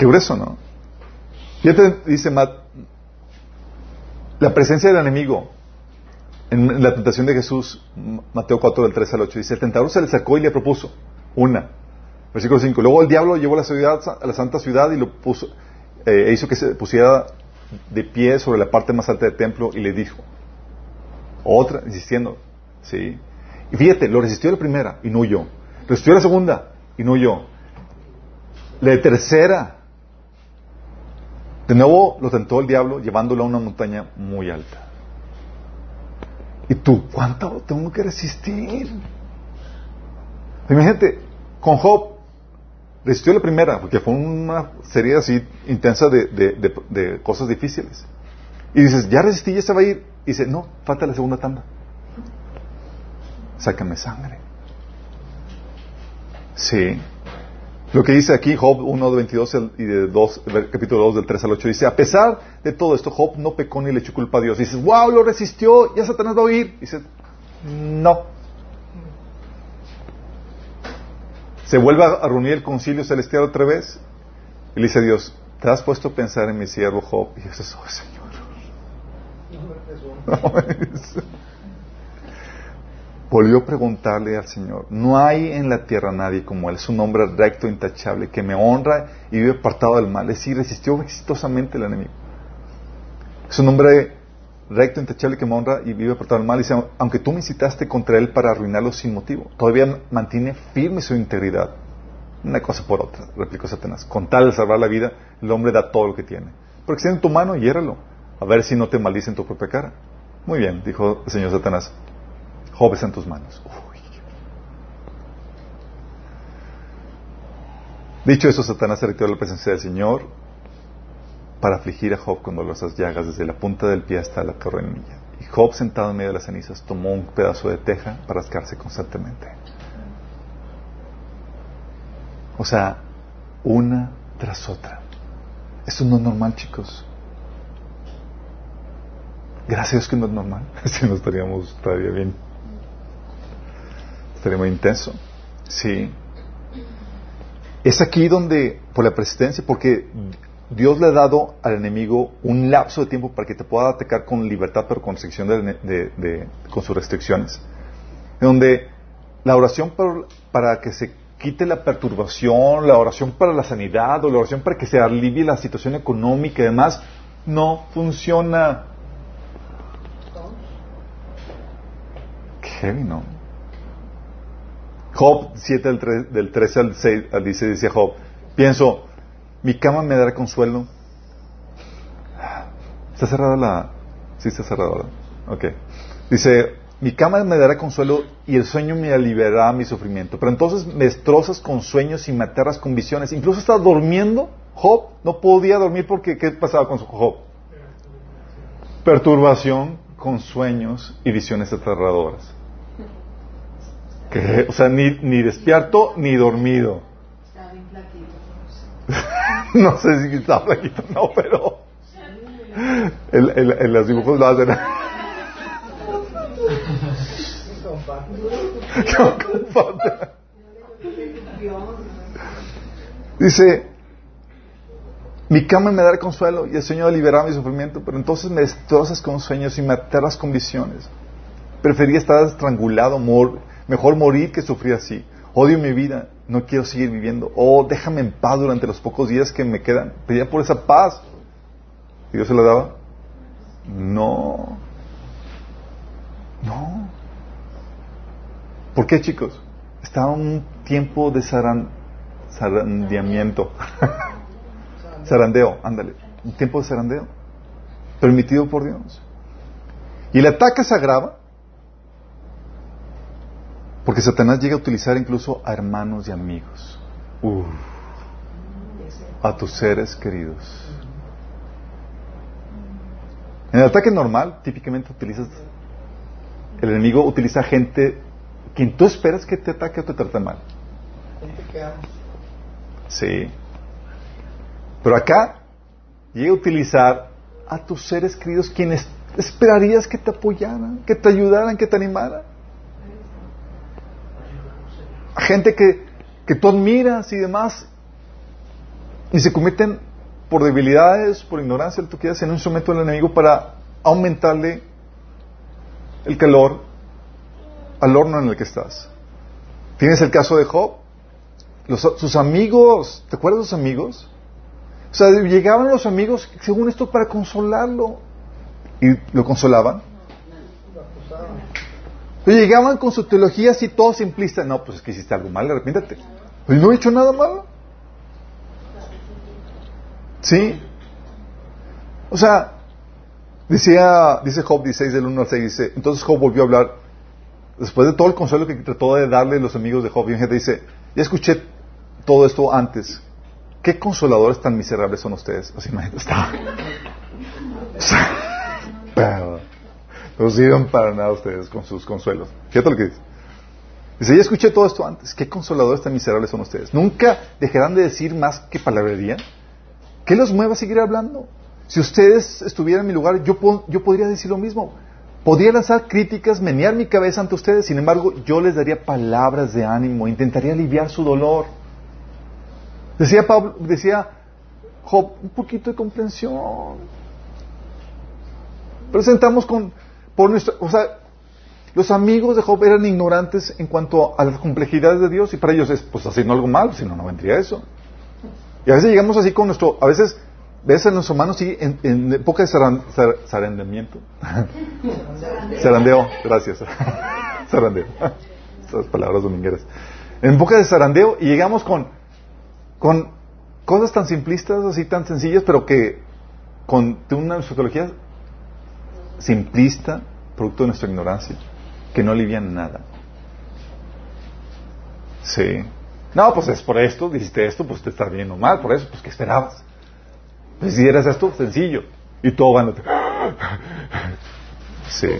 Qué grueso, ¿no? Fíjate, dice Matt, la presencia del enemigo en la tentación de Jesús, Mateo 4 del 3 al 8, dice, el tentador se le sacó y le propuso una, Versículo 5. Luego el diablo llevó la, ciudad, a la santa ciudad y lo puso, eh, e hizo que se pusiera de pie sobre la parte más alta del templo y le dijo, otra, insistiendo, ¿sí? Y fíjate, lo resistió la primera y no huyó. Resistió la segunda y no huyó. La tercera, de nuevo lo tentó el diablo llevándolo a una montaña muy alta. ¿Y tú cuánto tengo que resistir? Imagínate, con Job Resistió la primera, porque fue una serie así intensa de, cosas difíciles. Y dices, ya resistí, ya se va a ir. Y dice, no, falta la segunda tanda. Sácame sangre. Sí. Lo que dice aquí Job 1, de 22 y de 2, capítulo 2 del 3 al 8 dice, a pesar de todo esto, Job no pecó ni le echó culpa a Dios. dices, wow, lo resistió, ya Satanás va a oír. dice, no. se vuelve a reunir el concilio celestial otra vez y le dice a Dios, ¿te has puesto a pensar en mi siervo Job? Y dice, oh Señor. Volvió a preguntarle al Señor, no hay en la tierra nadie como Él, es un hombre recto, intachable, que me honra y vive apartado del mal. Es decir, resistió exitosamente el enemigo. Es un hombre recto, intachable, que me honra y vive por el mal. Y dice, aunque tú me incitaste contra él para arruinarlo sin motivo, todavía mantiene firme su integridad. Una cosa por otra, replicó Satanás. Con tal de salvar la vida, el hombre da todo lo que tiene. Pero extiende tu mano hiéralo, a ver si no te maldice en tu propia cara. Muy bien, dijo el Señor Satanás. Job en tus manos. Dicho eso, Satanás se retiró a la presencia del Señor para afligir a Job con dolorosas llagas desde la punta del pie hasta la coronilla. Y Job, sentado en medio de las cenizas, tomó un pedazo de teja para rascarse constantemente. O sea, una tras otra. Eso no es normal, chicos. Gracias que no es normal. Si no estaríamos todavía bien. Estaría muy intenso. Sí. Es aquí donde, por la persistencia, porque Dios le ha dado al enemigo un lapso de tiempo para que te pueda atacar con libertad, pero con, con sus restricciones. En donde la oración para que se quite la perturbación, la oración para la sanidad o la oración para que se alivie la situación económica y demás, no funciona. Qué ¿no? Job 7 del, 13 al 6 dice, dice Job, pienso, mi cama me dará consuelo. Está cerrada la... Sí, está cerrada. Ok. Dice, mi cama me dará consuelo y el sueño me aliviará mi sufrimiento. Pero entonces me destrozas con sueños y me aterras con visiones. Incluso estaba durmiendo. Job no podía dormir porque ¿qué pasaba con Job? Perturbación con sueños y visiones aterradoras. Que, o sea, ni, ni despierto ni dormido. Bien no sé si estaba flaquito, no, pero en, los dibujos lo hacen. Dice, mi cama me dará consuelo y el Señor liberará mi sufrimiento, pero entonces me destrozas con sueños y me aterras con visiones. Prefería estar estrangulado, mejor morir que sufrir así. Odio mi vida, no quiero seguir viviendo. Oh, déjame en paz durante los pocos días que me quedan. Pedía por esa paz. ¿Y Dios se la daba? No. No. ¿Por qué, chicos? Estaba un tiempo de zarandeamiento. Zarandeo, ándale. Un tiempo de zarandeo. Permitido por Dios. Y el ataque se agrava porque Satanás llega a utilizar incluso a hermanos y amigos. a tus seres queridos. En el ataque normal, típicamente utilizas. El enemigo utiliza gente quien tú esperas que te ataque o te trate mal. Sí. Pero acá llega a utilizar a tus seres queridos quienes esperarías que te apoyaran, que te ayudaran, que te animaran. Gente que, que tú admiras y demás, y se cometen por debilidades, por ignorancia, tú quieras, en un instrumento del enemigo para aumentarle el calor al horno en el que estás. Tienes el caso de Job. sus amigos, ¿te acuerdas de sus amigos? O sea, llegaban los amigos, según esto, para consolarlo. Y lo consolaban. Pero llegaban con su teología así todo simplista. No, pues es que hiciste algo mal, arrepiéntate. Pues no he hecho nada malo. ¿Sí? O sea, decía, dice Job 16 del 1 al 6, dice, entonces Job volvió a hablar después de todo el consuelo que trató de darle los amigos de Job, y gente dice, ya escuché todo esto antes. ¿Qué consoladores tan miserables son ustedes? Así imagínate, está. no sirven para nada ustedes con sus consuelos. Fíjate lo que dice. Dice, ya escuché todo esto antes. ¿Qué consoladores tan miserables son ustedes? ¿Nunca dejarán de decir más que palabrería? ¿Qué los mueve a seguir hablando? Si ustedes estuvieran en mi lugar, yo, yo podría decir lo mismo. Podría lanzar críticas, menear mi cabeza ante ustedes, sin embargo, yo les daría palabras de ánimo, intentaría aliviar su dolor. Decía Pablo, decía Job, un poquito de comprensión. Presentamos con, por nuestra, o sea, los amigos de Job eran ignorantes en cuanto a las complejidades de Dios y para ellos es, pues haciendo algo mal, si no, no vendría eso. Y a veces llegamos así con nuestro, a veces ¿Ves en los humanos sí, en, en época de zarandamiento? zarandeo, gracias. zarandeo. Esas palabras domingueras. En época de zarandeo y llegamos con, con cosas tan simplistas, así tan sencillas, pero que con una sociología simplista, producto de nuestra ignorancia, que no alivian nada. Sí. No, pues es por esto, dijiste esto, pues te estás viendo mal, por eso, pues ¿qué esperabas? Pues si eras esto, sencillo. Y todo va Sí.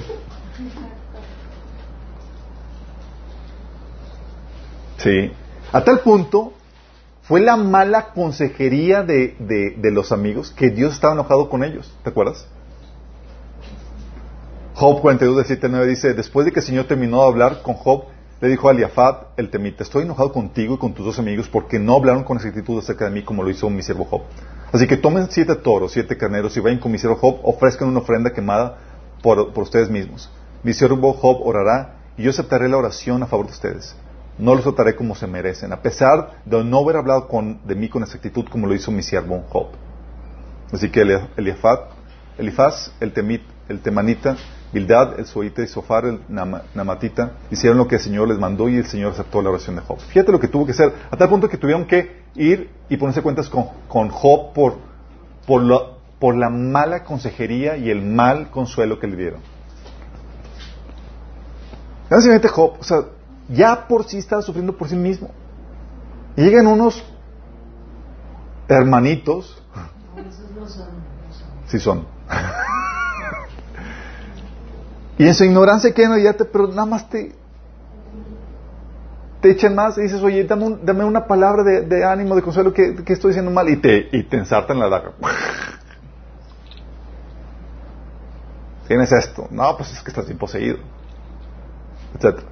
Sí. A tal punto fue la mala consejería de, de, los amigos que Dios estaba enojado con ellos. ¿Te acuerdas? Job 42, de 7 9 dice, después de que el Señor terminó de hablar con Job, le dijo a Eliafat, el temita, estoy enojado contigo y con tus dos amigos porque no hablaron con exactitud acerca de mí como lo hizo mi siervo Job. Así que tomen siete toros, siete carneros y vayan con mi siervo Job, ofrezcan una ofrenda quemada por, ustedes mismos. Mi siervo Job orará y yo aceptaré la oración a favor de ustedes. no los trataré como se merecen, a pesar de no haber hablado con, de mí con exactitud como lo hizo mi siervo Job. Así que Elifaz, Elifaz el, temit, el temanita, Bildad, el suite y Sofar, el namatita, hicieron lo que el Señor les mandó y el Señor aceptó la oración de Job. Fíjate lo que tuvo que hacer, a tal punto que tuvieron que ir y ponerse cuentas con, con Job por, por, lo, por la mala consejería y el mal consuelo que le dieron. Básicamente Job, o sea, ya por sí estaba sufriendo por sí mismo. Y llegan unos hermanitos. Sí son. Y en su ignorancia quieren ya te, pero nada más te, te echan más y dices, oye, dame, una palabra de, ánimo, de consuelo que, estoy diciendo mal y te, y te ensartan la daga. Tienes esto. No, pues es que estás imposeído. Etcétera.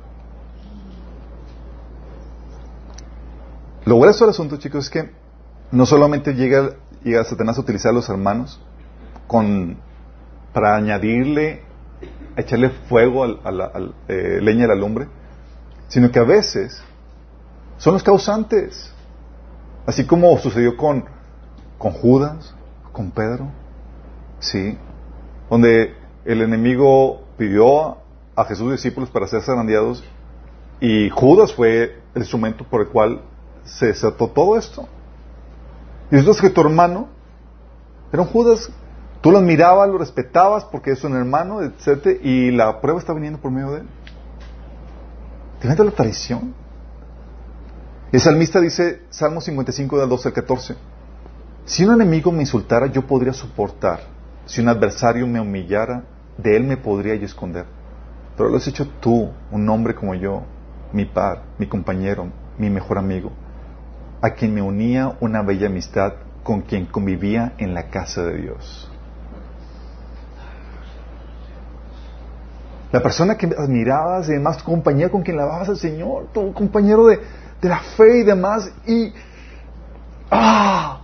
Lo grueso del asunto, chicos, es que no solamente llega, llega Satanás a utilizar a los hermanos con, para añadirle, echarle fuego a la eh, leña a la lumbre, sino que a veces son los causantes. Así como sucedió con, con Judas, con Pedro, ¿sí? Donde el enemigo pidió a Jesús discípulos para ser zarandeados y Judas fue el instrumento por el cual se desató todo esto. Y entonces que tu hermano era un Judas, tú lo admirabas, lo respetabas porque es un hermano, etc. Y la prueba está viniendo por medio de él. ¿Te la traición? El salmista dice, Salmo 55 del 12 al 14, si un enemigo me insultara, yo podría soportar. Si un adversario me humillara, de él me podría yo esconder. Pero lo has hecho tú, un hombre como yo, mi par, mi compañero, mi mejor amigo a quien me unía una bella amistad con quien convivía en la casa de Dios. La persona que admirabas y demás, tu compañero con quien lavabas al Señor, tu compañero de, de la fe y demás, y ¡ah!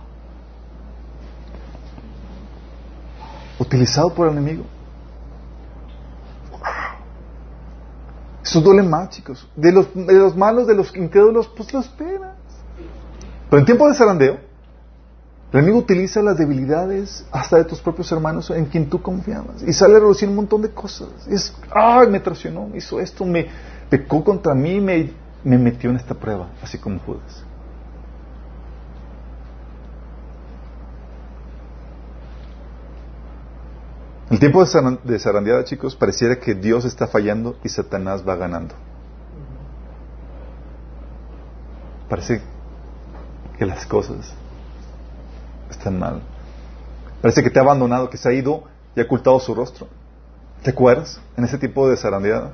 utilizado por el enemigo. Eso duele más, chicos. De los, de los malos, de los incrédulos, pues lo esperas. Pero en tiempo de zarandeo, el enemigo utiliza las debilidades hasta de tus propios hermanos en quien tú confiabas. Y sale a reducir un montón de cosas. es, ay, me traicionó, me hizo esto, me pecó contra mí, me, me metió en esta prueba, así como Judas. El tiempo de zarandeada, chicos, pareciera que Dios está fallando y Satanás va ganando. Parece que las cosas están mal. Parece que te ha abandonado, que se ha ido y ha ocultado su rostro. ¿Te acuerdas? En ese tipo de zarandeada.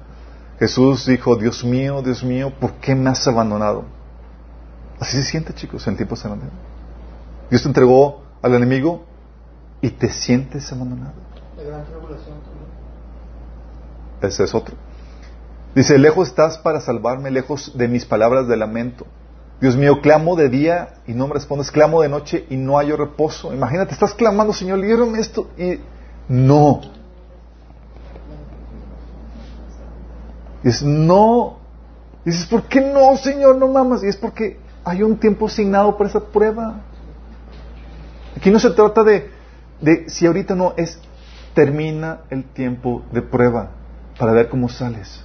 Jesús dijo, Dios mío, Dios mío, ¿por qué me has abandonado? Así se siente, chicos, en tiempos de zarandeada. Dios te entregó al enemigo y te sientes abandonado. Ese es otro. Dice, lejos estás para salvarme, lejos de mis palabras de lamento. Dios mío, clamo de día y no me respondes, clamo de noche y no hallo reposo. Imagínate, estás clamando, Señor, líbrame esto y no. Dices, no. Dices, ¿por qué no, Señor? No mamas. Y es porque hay un tiempo asignado para esa prueba. Aquí no se trata de, de si ahorita no, es termina el tiempo de prueba para ver cómo sales.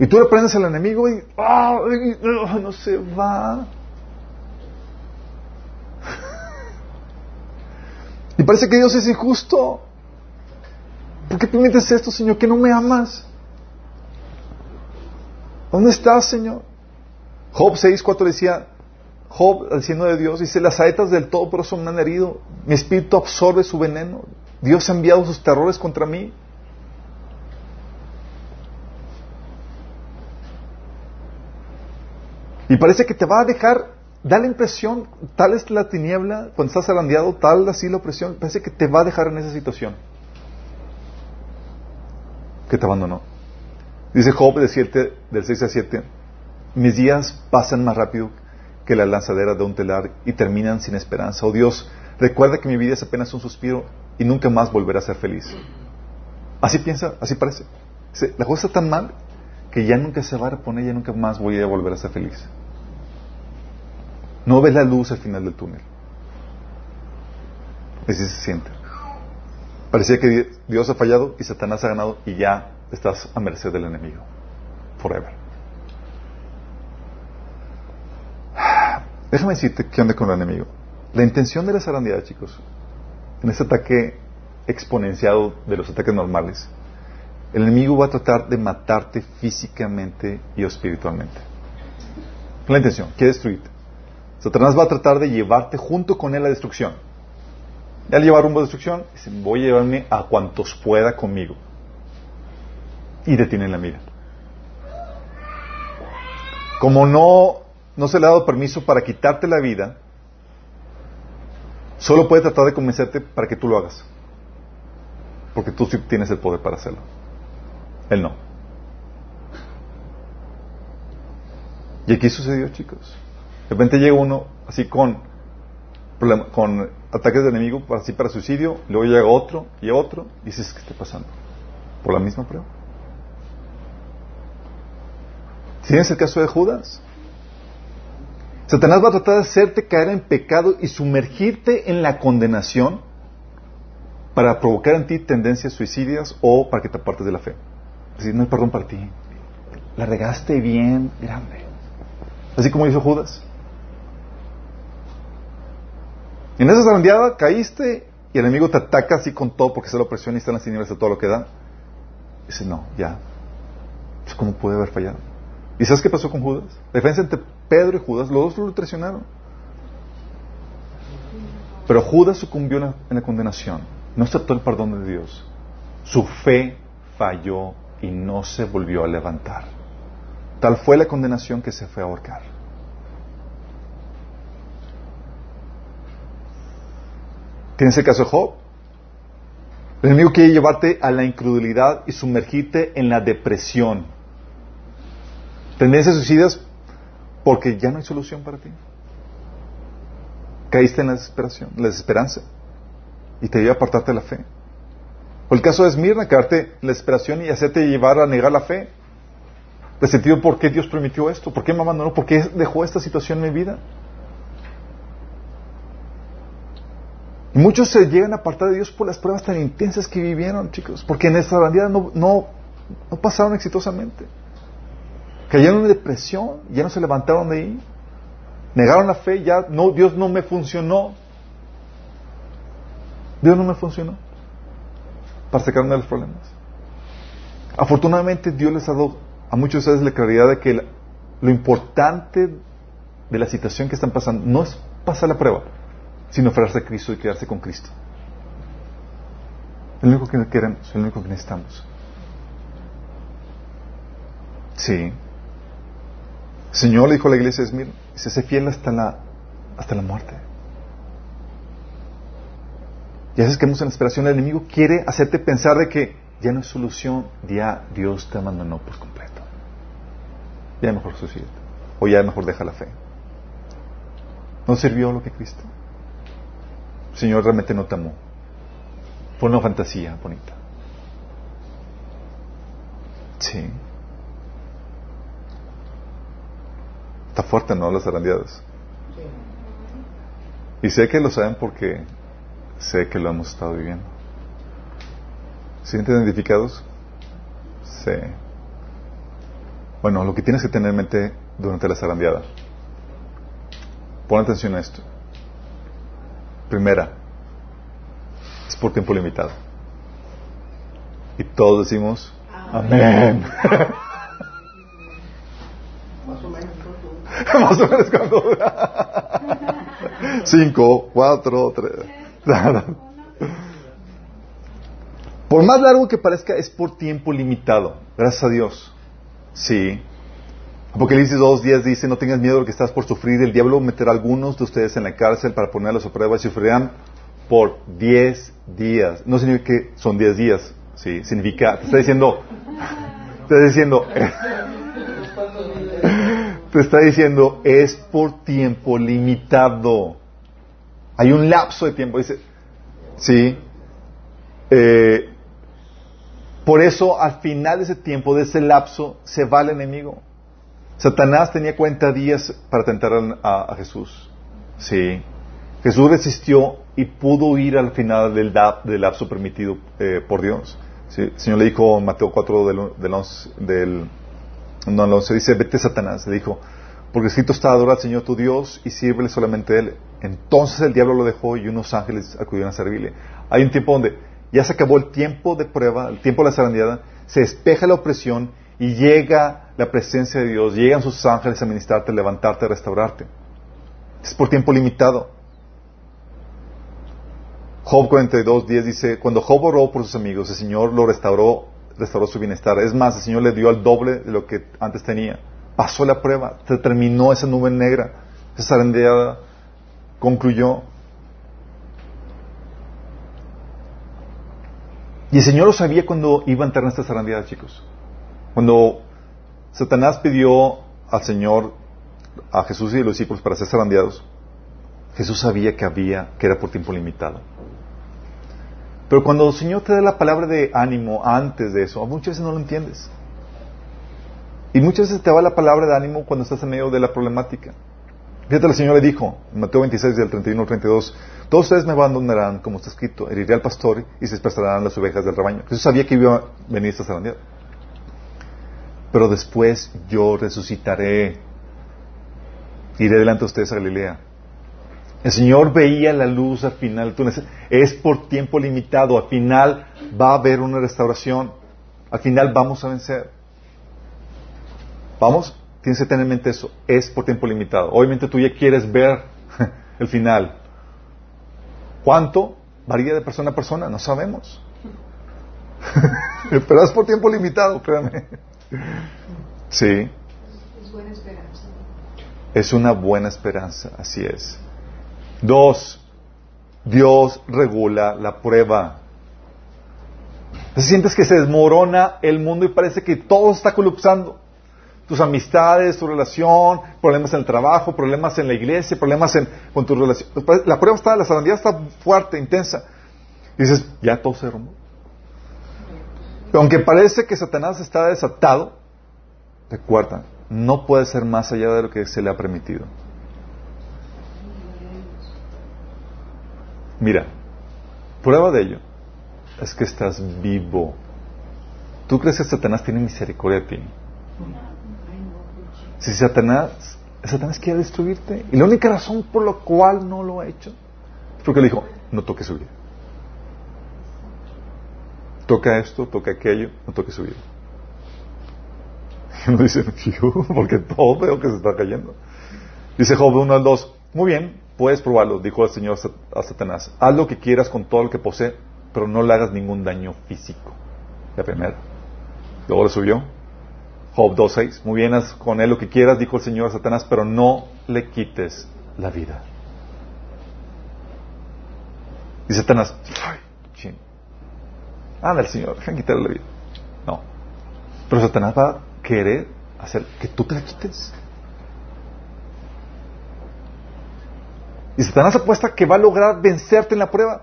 Y tú le prendes al enemigo y ¡ah! no se va. y parece que Dios es injusto. ¿Por qué permites esto, Señor? Que no me amas. ¿Dónde estás, Señor? Job 6.4 decía, Job, diciendo de Dios, dice, las saetas del todo pero me han herido, mi espíritu absorbe su veneno, Dios ha enviado sus terrores contra mí. Y parece que te va a dejar, da la impresión, tal es la tiniebla, cuando estás arandeado, tal así la opresión, parece que te va a dejar en esa situación. Que te abandonó. Dice Job del, 7, del 6 a 7, mis días pasan más rápido que la lanzadera de un telar y terminan sin esperanza. Oh Dios, recuerda que mi vida es apenas un suspiro y nunca más volverá a ser feliz. Así piensa, así parece. La cosa está tan mal que ya nunca se va a reponer, ya nunca más voy a volver a ser feliz. No ves la luz al final del túnel. Así se siente. Parecía que Dios ha fallado y Satanás ha ganado y ya estás a merced del enemigo. Forever. Déjame decirte qué onda con el enemigo. La intención de la zarandeada, chicos, en este ataque exponenciado de los ataques normales, el enemigo va a tratar de matarte físicamente y espiritualmente. La intención, quiere destruirte. Satanás va a tratar de llevarte junto con él a destrucción. Y al llevar rumbo a destrucción, dice, voy a llevarme a cuantos pueda conmigo. Y detiene la mira. Como no, no se le ha dado permiso para quitarte la vida, solo puede tratar de convencerte para que tú lo hagas. Porque tú sí tienes el poder para hacerlo. Él no. Y aquí sucedió, chicos. De repente llega uno así con, ataques de enemigo, así para suicidio, luego llega otro y otro, y dices, ¿qué está pasando? ¿Por la misma prueba? ¿Tienes el caso de Judas? Satanás va a tratar de hacerte caer en pecado y sumergirte en la condenación para provocar en ti tendencias suicidas o para que te apartes de la fe. Así, no hay perdón para ti. La regaste bien grande. Así como hizo Judas. En esa zarandeada caíste y el enemigo te ataca así con todo porque se lo presiona y está en las tinieblas de todo lo que da. Dice, no, ya. Pues, ¿Cómo puede haber fallado? ¿Y sabes qué pasó con Judas? La diferencia entre Pedro y Judas, los dos lo traicionaron. Pero Judas sucumbió en la condenación. No aceptó el perdón de Dios. Su fe falló y no se volvió a levantar. Tal fue la condenación que se fue a ahorcar. ¿Tienes el caso de Job? El enemigo quiere llevarte a la incredulidad y sumergirte en la depresión. Tendencias suicidas porque ya no hay solución para ti. Caíste en la desesperación, la desesperanza y te lleva a apartarte de la fe. O el caso de Esmirna, quedarte en la desesperación y hacerte llevar a negar la fe. sentido por qué Dios permitió esto, por qué me abandonó, por qué dejó esta situación en mi vida. Muchos se llegan a apartar de Dios por las pruebas tan intensas que vivieron, chicos, porque en esta no, no, no pasaron exitosamente. Cayeron en depresión, ya no se levantaron de ahí. Negaron la fe, ya no, Dios no me funcionó. Dios no me funcionó para sacarme de los problemas. Afortunadamente Dios les ha dado a muchos de ustedes la claridad de que lo importante de la situación que están pasando no es pasar la prueba, sino aferrarse a Cristo y quedarse con Cristo. El único que queremos, el único que necesitamos. Sí. El Señor le dijo a la iglesia de Esmir, se sé fiel hasta la, hasta la muerte. Y a veces quedamos en la esperación, el enemigo quiere hacerte pensar de que ya no hay solución, ya Dios te abandonó por completo. Ya mejor suicida. O ya mejor deja la fe. ¿No sirvió lo que Cristo? El Señor realmente no te amó. Fue una fantasía bonita. Sí. Está fuerte, ¿no? Las zarandeadas. Y sé que lo saben porque sé que lo hemos estado viviendo. ¿Se sienten identificados? Sí. Bueno, lo que tienes que tener en mente durante la zarandeada. Pon atención a esto. Primera, es por tiempo limitado. Y todos decimos, amén. Más o menos. Más o menos cuando. Cinco, cuatro, tres. Por más largo que parezca, es por tiempo limitado. Gracias a Dios. Sí. Apocalipsis 2, 10 dice, no tengas miedo de lo que estás por sufrir. El diablo meterá a algunos de ustedes en la cárcel para ponerlos a prueba y sufrirán por 10 días. No significa que son 10 días. Sí, significa, te está diciendo, te está diciendo, te está diciendo, es por tiempo limitado. Hay un lapso de tiempo. Dice, sí. Eh, Por eso, al final de ese tiempo, de ese lapso, se va el enemigo. Satanás tenía 40 días para tentar a, Jesús. Sí. Jesús resistió y pudo ir al final del, lapso permitido eh, por Dios. El Señor le dijo en Mateo 4 del, del, 11, del no, el 11 dice, vete Satanás, le dijo, porque escrito está, adora al Señor tu Dios y sírvele solamente a Él. Entonces el diablo lo dejó y unos ángeles acudieron a servirle. Hay un tiempo donde ya se acabó el tiempo de prueba, el tiempo de la zarandeada, se despeja la opresión y llega la presencia de Dios, llegan sus ángeles a ministrarte, levantarte, a restaurarte. Es por tiempo limitado. Job 42, 10 dice, cuando Job oró por sus amigos, el Señor lo restauró, restauró su bienestar. Es más, el Señor le dio al doble de lo que antes tenía. Pasó la prueba, se terminó esa nube negra, esa zarandeada concluyó. Y el Señor lo sabía cuando iba a entrar en esta zarandeada, chicos. Cuando Satanás pidió al Señor, a Jesús y a los discípulos para ser zarandeados, Jesús sabía que había, que era por tiempo limitado. Pero cuando el Señor te da la palabra de ánimo antes de eso, muchas veces no lo entiendes. Y muchas veces te va la palabra de ánimo cuando estás en medio de la problemática. Fíjate, el Señor le dijo, en Mateo 26, del 31 al 32, todos ustedes me abandonarán, como está escrito, heriré al pastor y se expresarán las ovejas del rebaño. Jesús sabía que iba a venir esta zarandeada. Pero después yo resucitaré. Iré delante de ustedes a Galilea. El Señor veía la luz al final Es por tiempo limitado. Al final va a haber una restauración. Al final vamos a vencer. Vamos, tienes que tener en mente eso. Es por tiempo limitado. Obviamente tú ya quieres ver el final. ¿Cuánto? Varía de persona a persona. No sabemos. Pero es por tiempo limitado, créanme. Sí. Es buena esperanza. Es una buena esperanza, así es. Dos, Dios regula la prueba. sientes que se desmorona el mundo y parece que todo está colapsando. Tus amistades, tu relación, problemas en el trabajo, problemas en la iglesia, problemas en, con tu relación. La prueba está, la sandía está fuerte, intensa. Y dices, ya todo se derrumbó. Aunque parece que Satanás está desatado, recuerda, no puede ser más allá de lo que se le ha permitido. Mira, prueba de ello es que estás vivo. ¿Tú crees que Satanás tiene misericordia de ti? Si Satanás, Satanás quiere destruirte, y la única razón por la cual no lo ha hecho es porque le dijo, no toques su vida. Toca esto, toca aquello, no toques su vida. Y uno dice, porque todo veo que se está cayendo. Dice Job 1 al 2, muy bien, Puedes probarlo, dijo el Señor a Satanás. Haz lo que quieras con todo lo que posee, pero no le hagas ningún daño físico. La primera. Luego le subió. Job 2.6. Muy bien, haz con él lo que quieras, dijo el Señor a Satanás, pero no le quites la vida. Y Satanás, ay. Anda el Señor, dejen quitarle la vida. No. Pero Satanás va a querer hacer que tú te la quites. Y Satanás apuesta que va a lograr vencerte en la prueba.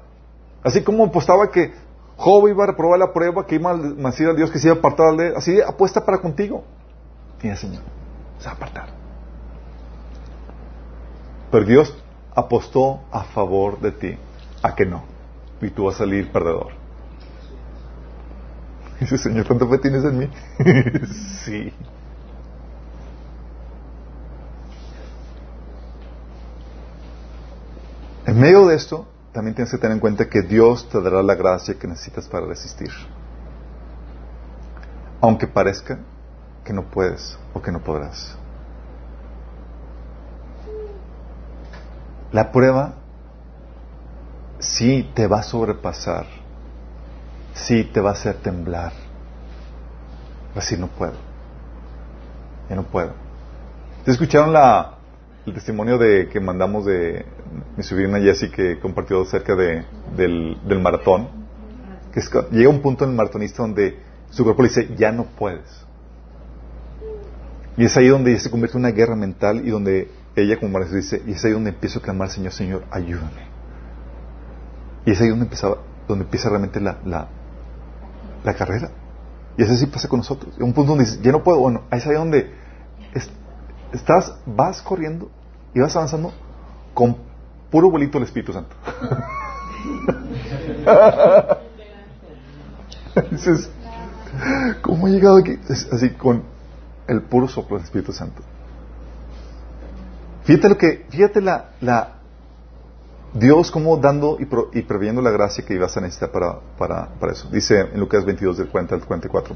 Así como apostaba que Job iba a reprobar la prueba, que iba a decir a Dios que se iba a apartar de. Así apuesta para contigo. Mira, Señor, se va a apartar. Pero Dios apostó a favor de ti, a que no. Y tú vas a salir perdedor. Dice, Señor, ¿cuánto fe tienes en mí? sí. En medio de esto, también tienes que tener en cuenta que Dios te dará la gracia que necesitas para resistir. Aunque parezca que no puedes o que no podrás. La prueba sí te va a sobrepasar, sí te va a hacer temblar. Así no puedo. Ya no puedo. ¿Te escucharon la, el testimonio de que mandamos de mi sobrina Jessie que compartió acerca de, del, del maratón. Que llega un punto en el maratonista donde su cuerpo le dice, ya no puedes. Y es ahí donde se convierte en una guerra mental y donde ella como María dice, y es ahí donde empiezo a clamar, Señor, Señor, ayúdame. Y es ahí donde, empezaba, donde empieza realmente la, la, la carrera. Y eso sí pasa con nosotros. un punto donde dices, ya no puedo. Bueno, ahí es ahí donde estás, vas corriendo y vas avanzando con puro bolito del Espíritu Santo. Dices, ¿cómo he llegado aquí? así con el puro soplo del Espíritu Santo. Fíjate lo que, fíjate la, la Dios como dando y, pro, y previendo la gracia que ibas a necesitar para, eso. Dice en Lucas 22 del 40 al 44.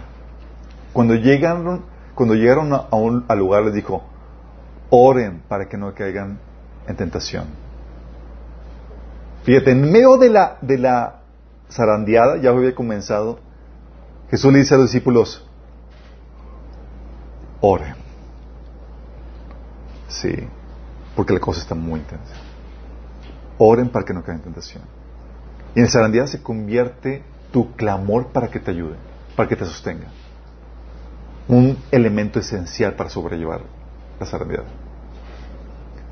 Cuando llegaron, cuando llegaron a un al lugar les dijo, oren para que no caigan en tentación. Fíjate, en medio de la, de la zarandeada, ya había comenzado, Jesús le dice a los discípulos, oren. Sí, porque la cosa está muy intensa. Oren para que no caigan en tentación. Y en zarandeada se convierte tu clamor para que te ayude, para que te sostenga. Un elemento esencial para sobrellevar la zarandeada.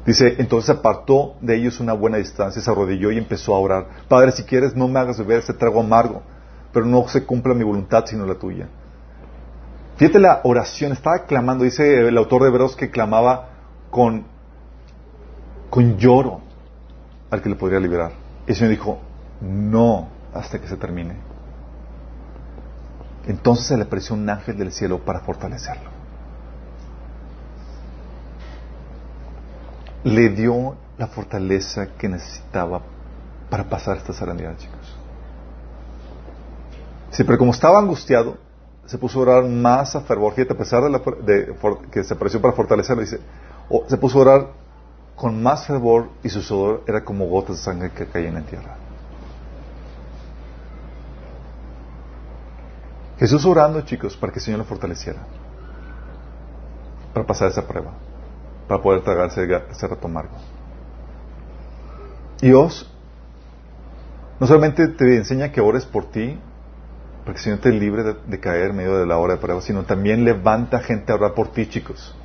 Dice, entonces apartó de ellos una buena distancia, se arrodilló y empezó a orar. Padre, si quieres, no me hagas beber este trago amargo, pero no se cumpla mi voluntad sino la tuya. Fíjate la oración, estaba clamando, dice el autor de Hebreos que clamaba con, con lloro al que le podría liberar. Y el Señor dijo, no, hasta que se termine. Entonces se le apareció un ángel del cielo para fortalecerlo. le dio la fortaleza que necesitaba para pasar esta serenidad, chicos. Sí, pero como estaba angustiado, se puso a orar más a fervor. Fíjate, a pesar de, que se apareció para fortalecerlo, dice, se puso a orar con más fervor y su sudor era como gotas de sangre que caían en tierra. Jesús orando, chicos, para que el Señor lo fortaleciera, para pasar esa prueba para poder tragarse ese reto amargo. Dios no solamente te enseña que ores por ti, para que el Señor te libre de, caer en medio de la hora de prueba, sino también levanta gente a orar por ti, chicos.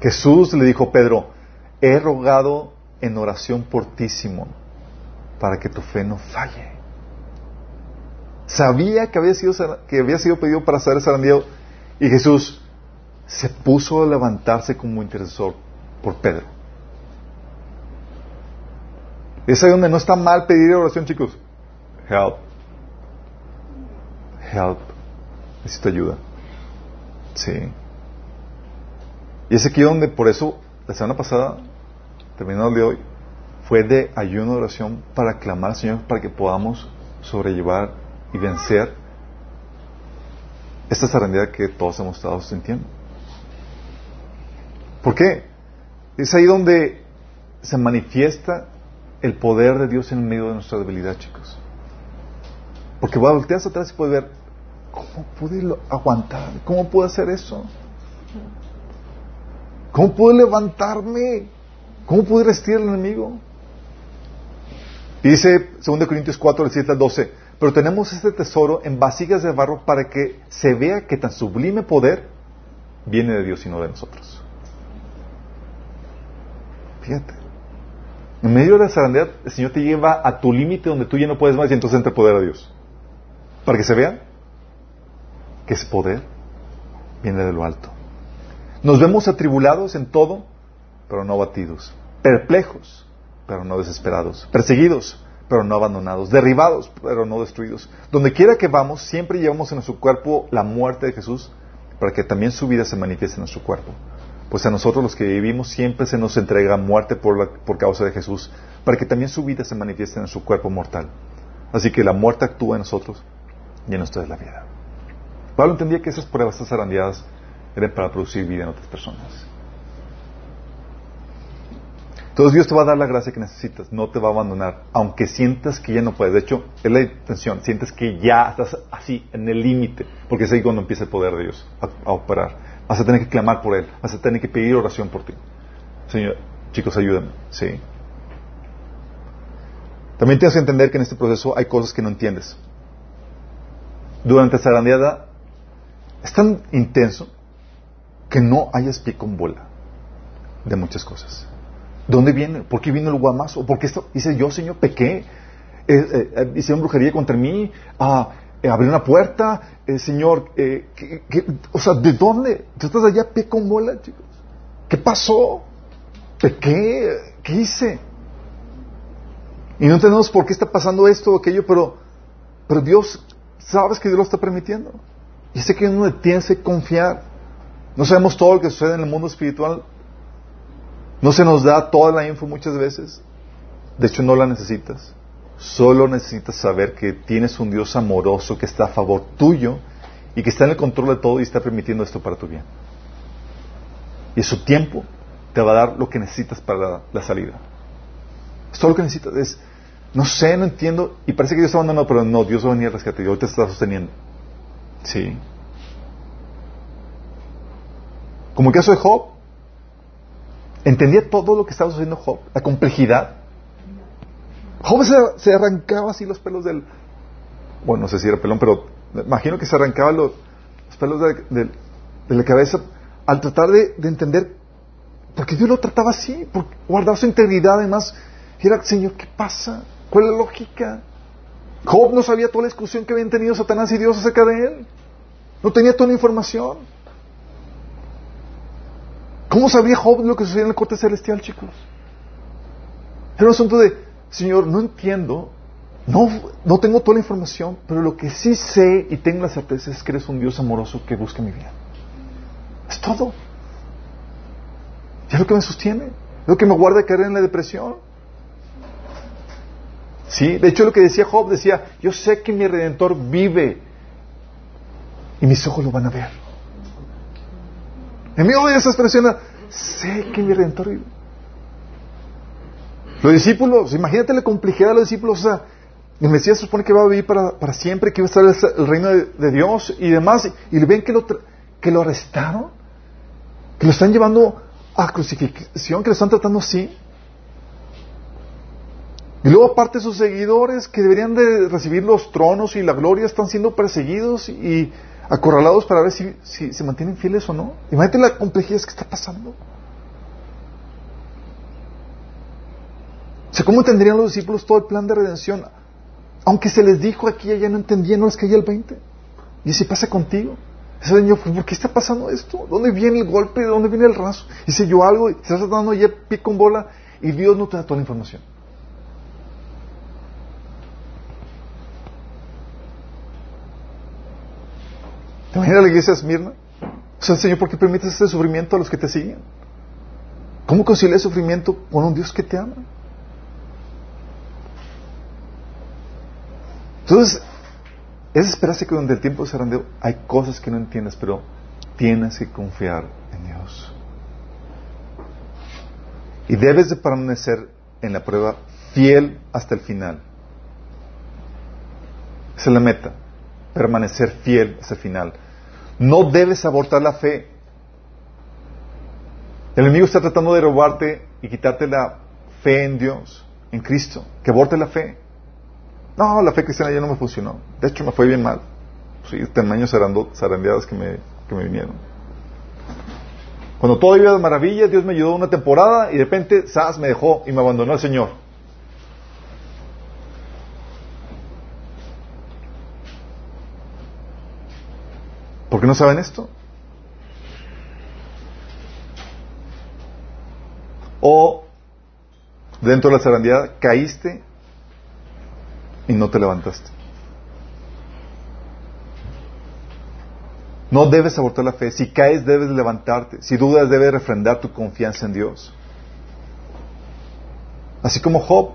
Jesús le dijo Pedro, he rogado en oración por ti, Simón, para que tu fe no falle. Sabía que había sido, que había sido pedido para ser zarandeado y Jesús, se puso a levantarse como intercesor por Pedro. Es ahí donde no está mal pedir oración, chicos. Help. Help. Necesito ayuda. Sí. Y es aquí donde, por eso, la semana pasada, terminando el de hoy, fue de ayuno de oración para clamar al Señor para que podamos sobrellevar y vencer esta serenidad que todos hemos estado sintiendo. ¿Por qué? Es ahí donde se manifiesta el poder de Dios en medio de nuestra debilidad, chicos. Porque volteas atrás y puedes ver, ¿cómo pude aguantar? ¿Cómo pude hacer eso? ¿Cómo pude levantarme? ¿Cómo pude resistir al enemigo? Y dice 2 Corintios 4, del 7 al 12, pero tenemos este tesoro en vasijas de barro para que se vea que tan sublime poder viene de Dios y no de nosotros. Fíjate. En medio de la zarandead, el Señor te lleva a tu límite donde tú ya no puedes más y entonces entra el poder a Dios. Para que se vea que ese poder viene de lo alto. Nos vemos atribulados en todo, pero no abatidos. Perplejos, pero no desesperados. Perseguidos, pero no abandonados. Derribados, pero no destruidos. Donde quiera que vamos, siempre llevamos en nuestro cuerpo la muerte de Jesús para que también su vida se manifieste en nuestro cuerpo pues a nosotros los que vivimos siempre se nos entrega muerte por, por causa de Jesús, para que también su vida se manifieste en su cuerpo mortal. Así que la muerte actúa en nosotros y en ustedes la vida. Pablo entendía que esas pruebas, esas zarandeadas, eran para producir vida en otras personas. Entonces Dios te va a dar la gracia que necesitas, no te va a abandonar, aunque sientas que ya no puedes. De hecho, es la intención, sientes que ya estás así, en el límite, porque es ahí cuando empieza el poder de Dios a operar. Vas a tener que clamar por Él. Vas a tener que pedir oración por ti. Señor, chicos, ayúdenme. Sí. También tienes que entender que en este proceso hay cosas que no entiendes. Durante esta grandeada es tan intenso que no hayas pie con bola de muchas cosas. ¿Dónde viene? ¿Por qué vino el guamazo? ¿Por qué esto? Dice yo, Señor, pequé. Eh, eh, hicieron brujería contra mí. Ah, eh, abrir una puerta, eh, Señor, eh, o sea, ¿de dónde? ¿Tú estás allá pie con bola, chicos? ¿Qué pasó? ¿Qué? ¿Qué hice? Y no entendemos por qué está pasando esto o aquello, pero, pero Dios, sabes que Dios lo está permitiendo. Y sé que uno tiene que confiar. No sabemos todo lo que sucede en el mundo espiritual. No se nos da toda la info muchas veces. De hecho, no la necesitas. Solo necesitas saber que tienes un Dios amoroso que está a favor tuyo y que está en el control de todo y está permitiendo esto para tu bien. Y su tiempo te va a dar lo que necesitas para la, salida. Es todo lo que necesitas. Es, no sé, no entiendo. Y parece que Dios está abandonado, pero no, Dios va a venir a rescate y hoy te está sosteniendo. Sí. Como el caso de Job. Entendía todo lo que estaba sucediendo Job, la complejidad. Job se, arrancaba así los pelos del... Bueno, no sé si era pelón, pero imagino que se arrancaba los, pelos de, la cabeza al tratar de, entender por qué Dios lo trataba así, por guardar su integridad además. Era, Señor, ¿qué pasa? ¿Cuál es la lógica? Job no sabía toda la discusión que habían tenido Satanás y Dios acerca de él. No tenía toda la información. ¿Cómo sabía Job lo que sucedía en la corte celestial, chicos? Era un asunto de, Señor, no entiendo, no, no tengo toda la información, pero lo que sí sé y tengo la certeza es que eres un Dios amoroso que busca mi vida. Es todo. Y es lo que me sostiene, lo que me guarda de caer en la depresión. Sí, de hecho lo que decía Job decía, yo sé que mi redentor vive y mis ojos lo van a ver. En medio de esa expresión, sé que mi redentor vive. Los discípulos, imagínate la complejidad de los discípulos, o sea, el Mesías supone que va a vivir para, para siempre, que va a estar el reino de, Dios y demás, y ven que lo, que lo arrestaron, que lo están llevando a crucifixión, que lo están tratando así. Y luego aparte sus seguidores que deberían de recibir los tronos y la gloria están siendo perseguidos y acorralados para ver si, si se mantienen fieles o no. Imagínate la complejidad que está pasando. O ¿cómo entenderían los discípulos todo el plan de redención? Aunque se les dijo aquí y allá no entendían, no les caía el 20. Y si pasa contigo. Ese Señor, ¿por qué está pasando esto? ¿Dónde viene el golpe? ¿De dónde viene el raso? Si yo algo, y te estás dando ya pico en bola y Dios no te da toda la información. ¿Te la iglesia de Esmirna? O Señor, ¿por qué permites este sufrimiento a los que te siguen? ¿Cómo conciliar sufrimiento con un Dios que te ama? Entonces, es esperarse que donde el tiempo se randeo hay cosas que no entiendes, pero tienes que confiar en Dios. Y debes de permanecer en la prueba fiel hasta el final. Esa es la meta, permanecer fiel hasta el final. No debes abortar la fe. El enemigo está tratando de robarte y quitarte la fe en Dios, en Cristo, que aborte la fe. No, la fe cristiana ya no me funcionó. De hecho, me fue bien mal. Sí, tamaños zarandeadas que me, que me vinieron. Cuando todo iba de maravilla, Dios me ayudó una temporada y de repente, ¡zas! me dejó y me abandonó el Señor. ¿Por qué no saben esto? O dentro de la zarandeada caíste y no te levantaste. No debes abortar la fe. Si caes, debes levantarte. Si dudas, debes refrendar tu confianza en Dios. Así como Job,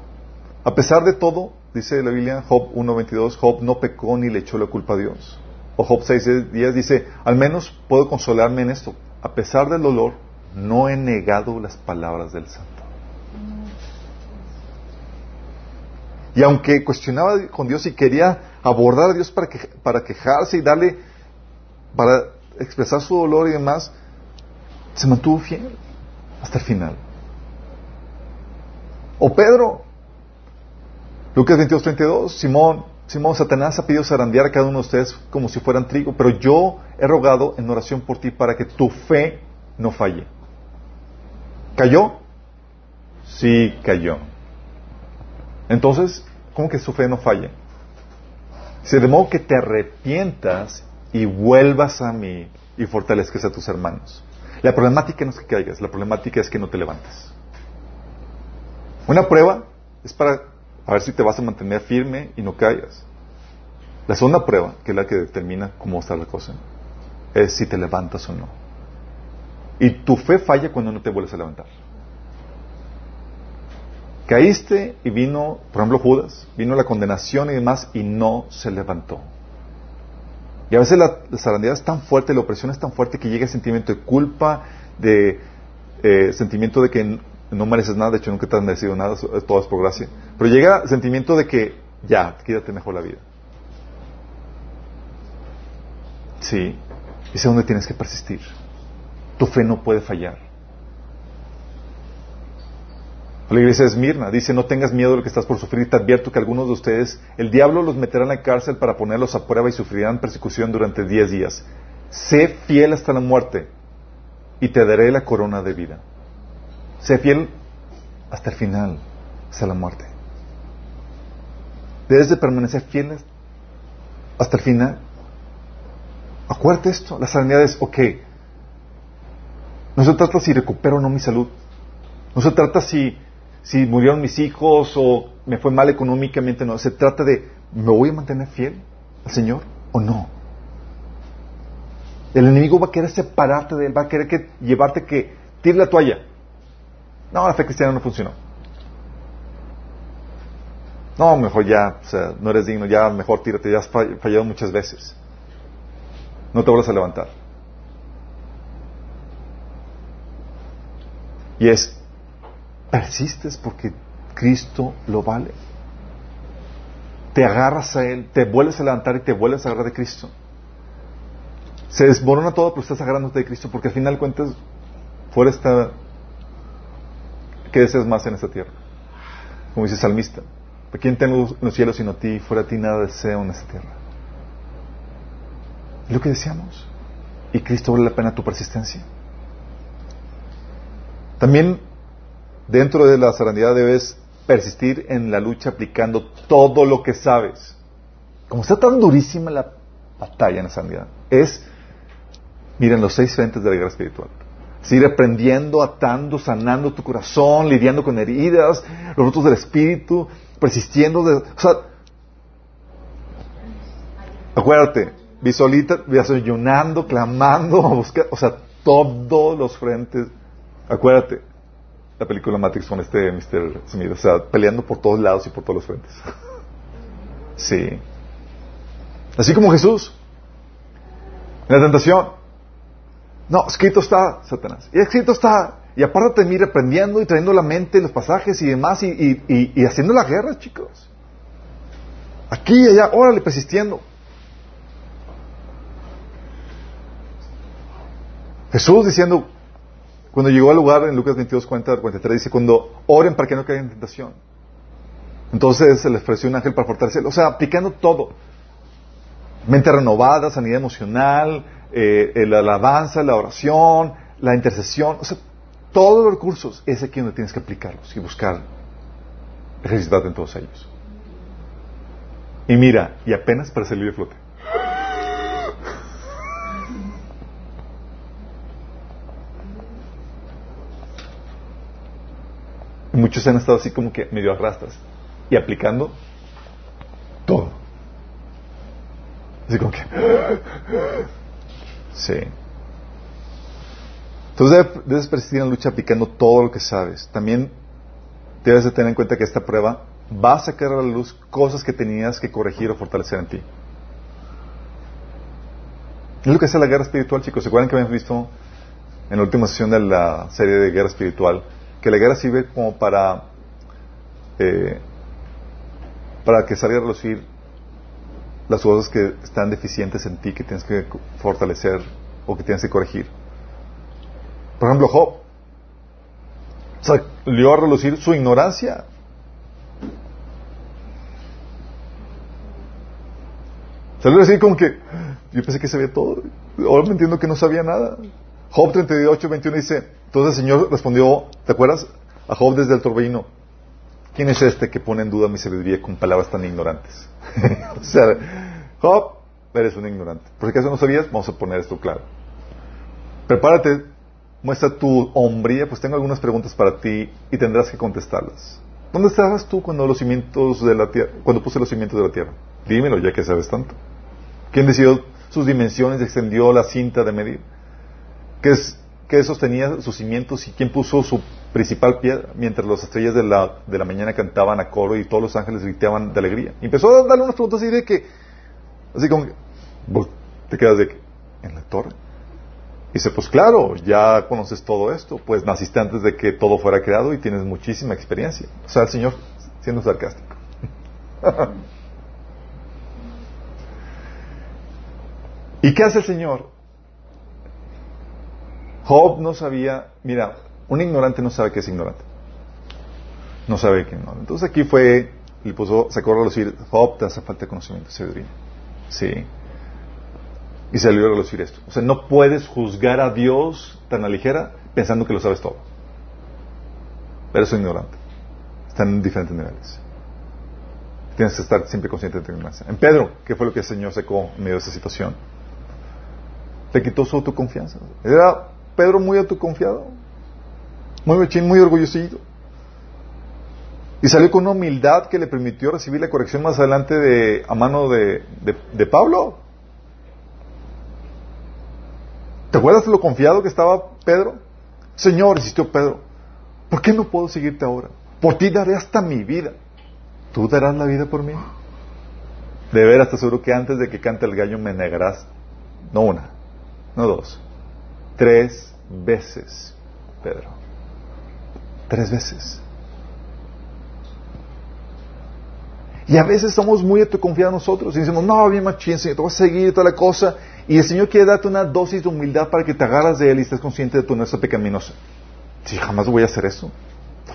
a pesar de todo, dice la Biblia, Job 1.22, Job no pecó ni le echó la culpa a Dios. Job 6.10 dice, al menos puedo consolarme en esto. A pesar del dolor, no he negado las palabras del Santo. Y aunque cuestionaba con Dios y quería abordar a Dios para, para quejarse y darle, para expresar su dolor y demás, se mantuvo fiel hasta el final. O Pedro, Lucas 22, 32, Simón, Simón, Satanás ha pedido zarandear a cada uno de ustedes como si fueran trigo, pero yo he rogado en oración por ti para que tu fe no falle. ¿Cayó? Sí, cayó. Entonces, ¿cómo que su fe no falla? Dice, de modo que te arrepientas y vuelvas a mí y fortalezcas a tus hermanos. La problemática no es que caigas, la problemática es que no te levantes. Una prueba es para a ver si te vas a mantener firme y no caigas. La segunda prueba, que es la que determina cómo está la cosa, es si te levantas o no. Y tu fe falla cuando no te vuelves a levantar. Caíste y vino, por ejemplo, Judas, vino la condenación y demás y no se levantó. Y a veces la, la es tan fuerte, la opresión es tan fuerte que llega el sentimiento de culpa, de eh, sentimiento de que no mereces nada, de hecho nunca te has merecido nada, todo es por gracia. Pero llega el sentimiento de que ya, quédate mejor la vida. Sí, es donde tienes que persistir. Tu fe no puede fallar. La iglesia de Esmirna dice, no tengas miedo de lo que estás por sufrir, te advierto que algunos de ustedes, el diablo los meterá en la cárcel para ponerlos a prueba y sufrirán persecución durante diez días. Sé fiel hasta la muerte y te daré la corona de vida. Sé fiel hasta el final, hasta la muerte. Debes de permanecer fiel hasta el final. Acuérdate esto, la sanidad es, ok, no se trata si recupero o no mi salud. No se trata si, si murieron mis hijos o me fue mal económicamente, no. Se trata de, ¿me voy a mantener fiel al Señor o no? El enemigo va a querer separarte de él, va a querer que, llevarte que tire la toalla. No, la fe cristiana no funcionó. No, mejor ya, o sea, no eres digno, ya mejor tírate, ya has fallado muchas veces. No te vuelvas a levantar. Y es, persistes porque Cristo lo vale. Te agarras a Él, te vuelves a levantar y te vuelves a agarrar de Cristo. Se desmorona todo, pero estás agarrándote de Cristo porque al final cuentas, fuera está ¿Qué deseas más en esta tierra? Como dice salmista, ¿a quién tengo los cielos sino a ti? Fuera a ti nada deseo en esta tierra. Es lo que deseamos. Y Cristo vale la pena tu persistencia. También dentro de la serenidad debes persistir en la lucha aplicando todo lo que sabes. Como está tan durísima la batalla en la sanidad, es, miren, los seis frentes de la guerra espiritual. Seguir aprendiendo, atando, sanando tu corazón, lidiando con heridas, los frutos del espíritu, persistiendo. De, o sea, acuérdate, visualita, ayunando, clamando, buscar, o sea, todos los frentes. Acuérdate, la película Matrix con este Mr. Smith, o sea, peleando por todos lados y por todos los frentes. sí. Así como Jesús. En la tentación, no, escrito está, Satanás. Y escrito está. Y aparte de mí reprendiendo y trayendo la mente los pasajes y demás y, haciendo la guerra, chicos. Aquí y allá, órale, persistiendo. Jesús diciendo, cuando llegó al lugar en Lucas 22, 43, dice, cuando oren para que no caigan en tentación. Entonces se le ofreció un ángel para fortalecerlo. O sea, aplicando todo. Mente renovada, sanidad emocional, eh, la alabanza, la oración, la intercesión, o sea, todos los recursos, es aquí donde tienes que aplicarlos y buscar ejercitarte en todos ellos. Y mira, y apenas para salir de flote. muchos han estado así como que medio arrastras y aplicando todo. Así como que Sí. Entonces debes persistir en la lucha aplicando todo lo que sabes. También debes de tener en cuenta que esta prueba va a sacar a la luz cosas que tenías que corregir o fortalecer en ti. Es lo que es la guerra espiritual, chicos. ¿Se acuerdan que habíamos visto en la última sesión de la serie de guerra espiritual? Que la guerra sirve como para, eh, para que salga a relucir las cosas que están deficientes en ti que tienes que fortalecer o que tienes que corregir. Por ejemplo, Job salió a relucir su ignorancia. Salió a decir como que yo pensé que sabía todo, ahora me entiendo que no sabía nada. Job 38, 21 dice, entonces el Señor respondió, ¿te acuerdas? A Job desde el torbellino. ¿Quién es este que pone en duda mi sabiduría con palabras tan ignorantes? o sea, Job, eres un ignorante. Por si acaso no sabías, vamos a poner esto claro. Prepárate, muestra tu hombría, pues tengo algunas preguntas para ti y tendrás que contestarlas. ¿Dónde estabas tú cuando los cimientos de la tierra, cuando puse los cimientos de la tierra? Dímelo, ya que sabes tanto. ¿Quién decidió sus dimensiones, extendió la cinta de medir? ¿Qué, qué sostenía sus cimientos y quién puso su principal piedra mientras las estrellas de la, de la mañana cantaban a coro y todos los ángeles gritaban de alegría? Y empezó a darle unas preguntas así de que, así como, vos te quedas de que, ¿en la torre? Y dice, pues claro, ya conoces todo esto, pues naciste antes de que todo fuera creado y tienes muchísima experiencia. O sea, el Señor siendo sarcástico. ¿Y qué hace el Señor? Job no sabía, mira, un ignorante no sabe que es ignorante. No sabe que no. Entonces aquí fue, le puso, sacó a relucir, Job te hace falta de conocimiento, sabiduría. Sí. Y salió a relucir esto. O sea, no puedes juzgar a Dios tan a ligera pensando que lo sabes todo. Pero es ignorante. Están en diferentes niveles. Tienes que estar siempre consciente de tu ignorancia. En Pedro, ¿qué fue lo que el Señor sacó en medio de esa situación? Le quitó su autoconfianza. Era Pedro muy autoconfiado, muy mechín, muy orgullosito. Y salió con una humildad que le permitió recibir la corrección más adelante de, a mano de, de Pablo. ¿Te acuerdas de lo confiado que estaba Pedro? Señor, insistió Pedro, ¿por qué no puedo seguirte ahora? Por ti daré hasta mi vida. ¿Tú darás la vida por mí? De veras, te aseguro que antes de que cante el gallo me negarás, no una, no dos, tres veces, Pedro. Tres veces. Y a veces somos muy autoconfiados nosotros y decimos, no, bien machín, Señor, te voy a seguir toda la cosa. Y el Señor quiere darte una dosis de humildad para que te agarras de Él y estés consciente de tu nuestra pecaminosa. Si jamás voy a hacer eso.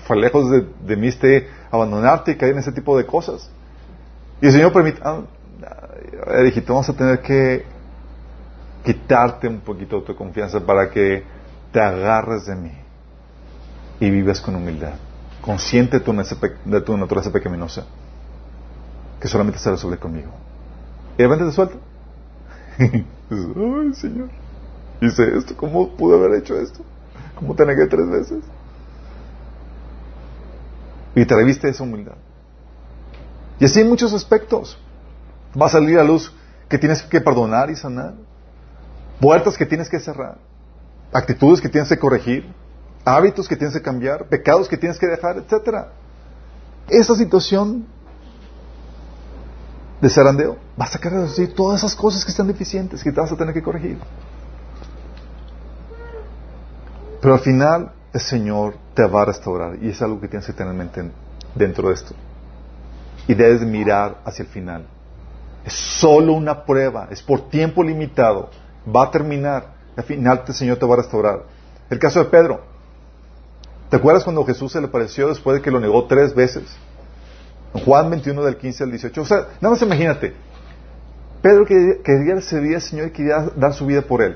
Fue lejos de, mí este abandonarte y caer en ese tipo de cosas. Y el Señor permite, ah, hijito, vamos a tener que quitarte un poquito de tu confianza para que te agarres de mí y vivas con humildad, consciente de tu, naturaleza pecaminosa, que solamente se resuelve conmigo. Y de repente te suelta. Ay, Señor. Dice esto, ¿cómo pude haber hecho esto? ¿Cómo te negué tres veces? Y te reviste esa humildad. Y así en muchos aspectos. Va a salir a luz que tienes que perdonar y sanar. Puertas que tienes que cerrar. Actitudes que tienes que corregir. Hábitos que tienes que cambiar. Pecados que tienes que dejar, etcétera. Esa situación de zarandeo va a sacar a decir todas esas cosas que están deficientes que te vas a tener que corregir. Pero al final el Señor te va a restaurar y es algo que tienes que tener en mente dentro de esto. Y debes mirar hacia el final. Es solo una prueba, es por tiempo limitado, va a terminar. Al final el Señor te va a restaurar. El caso de Pedro. ¿Te acuerdas cuando Jesús se le apareció después de que lo negó tres veces? Juan 21 del 15 al 18. O sea, nada más imagínate. Pedro quería servir al Señor y quería dar su vida por Él.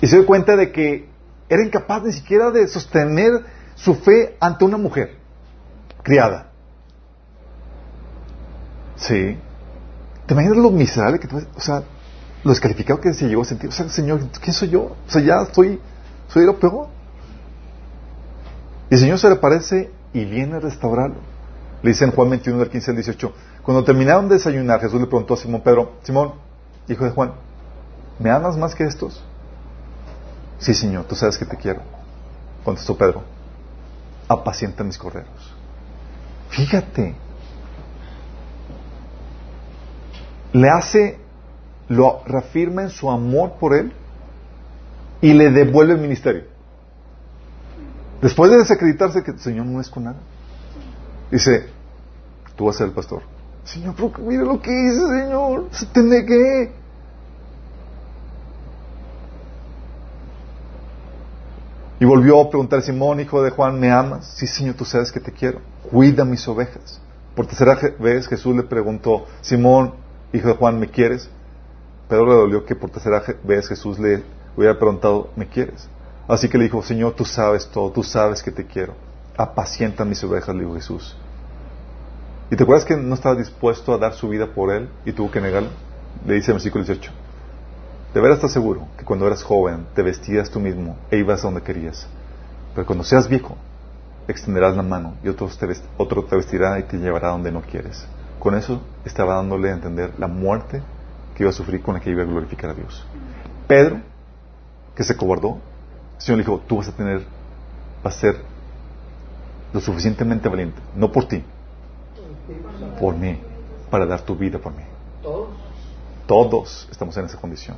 Y se dio cuenta de que era incapaz ni siquiera de sostener su fe ante una mujer criada. Sí. ¿Te imaginas lo miserable que O sea, lo descalificado que se llegó a sentir. O sea, Señor, ¿quién soy yo? O sea, ya estoy, soy lo peor. Y el Señor se le parece y viene a restaurarlo. Le dice en Juan 21 del 15 al 18. Cuando terminaron de desayunar, Jesús le preguntó a Simón Pedro, Simón, hijo de Juan, ¿me amas más que estos? Sí, Señor, tú sabes que te quiero. Contestó Pedro, apacienta mis corderos. Fíjate, le hace, lo reafirma en su amor por él y le devuelve el ministerio. Después de desacreditarse que el Señor no es con nada. Dice, tú vas a ser el pastor. Señor, mira lo que hice, Señor. Se te negué. Y volvió a preguntar, Simón, hijo de Juan, ¿me amas? Sí, Señor, tú sabes que te quiero. Cuida mis ovejas. Por tercera vez Jesús le preguntó, Simón, hijo de Juan, ¿me quieres? Pedro le dolió que por tercera vez Jesús le hubiera preguntado, ¿me quieres? Así que le dijo, Señor, tú sabes todo, tú sabes que te quiero. apacienta mis ovejas, le dijo Jesús. ¿Y te acuerdas que no estaba dispuesto a dar su vida por él y tuvo que negarlo? Le dice el versículo 18. De veras estás seguro que cuando eras joven te vestías tú mismo e ibas a donde querías. Pero cuando seas viejo, extenderás la mano y otro te, otro te vestirá y te llevará donde no quieres. Con eso estaba dándole a entender la muerte que iba a sufrir con la que iba a glorificar a Dios. Pedro, que se cobardó, el Señor le dijo, tú vas a tener, vas a ser lo suficientemente valiente, no por ti, por mí, para dar tu vida por mí. Todos. Estamos en esa condición.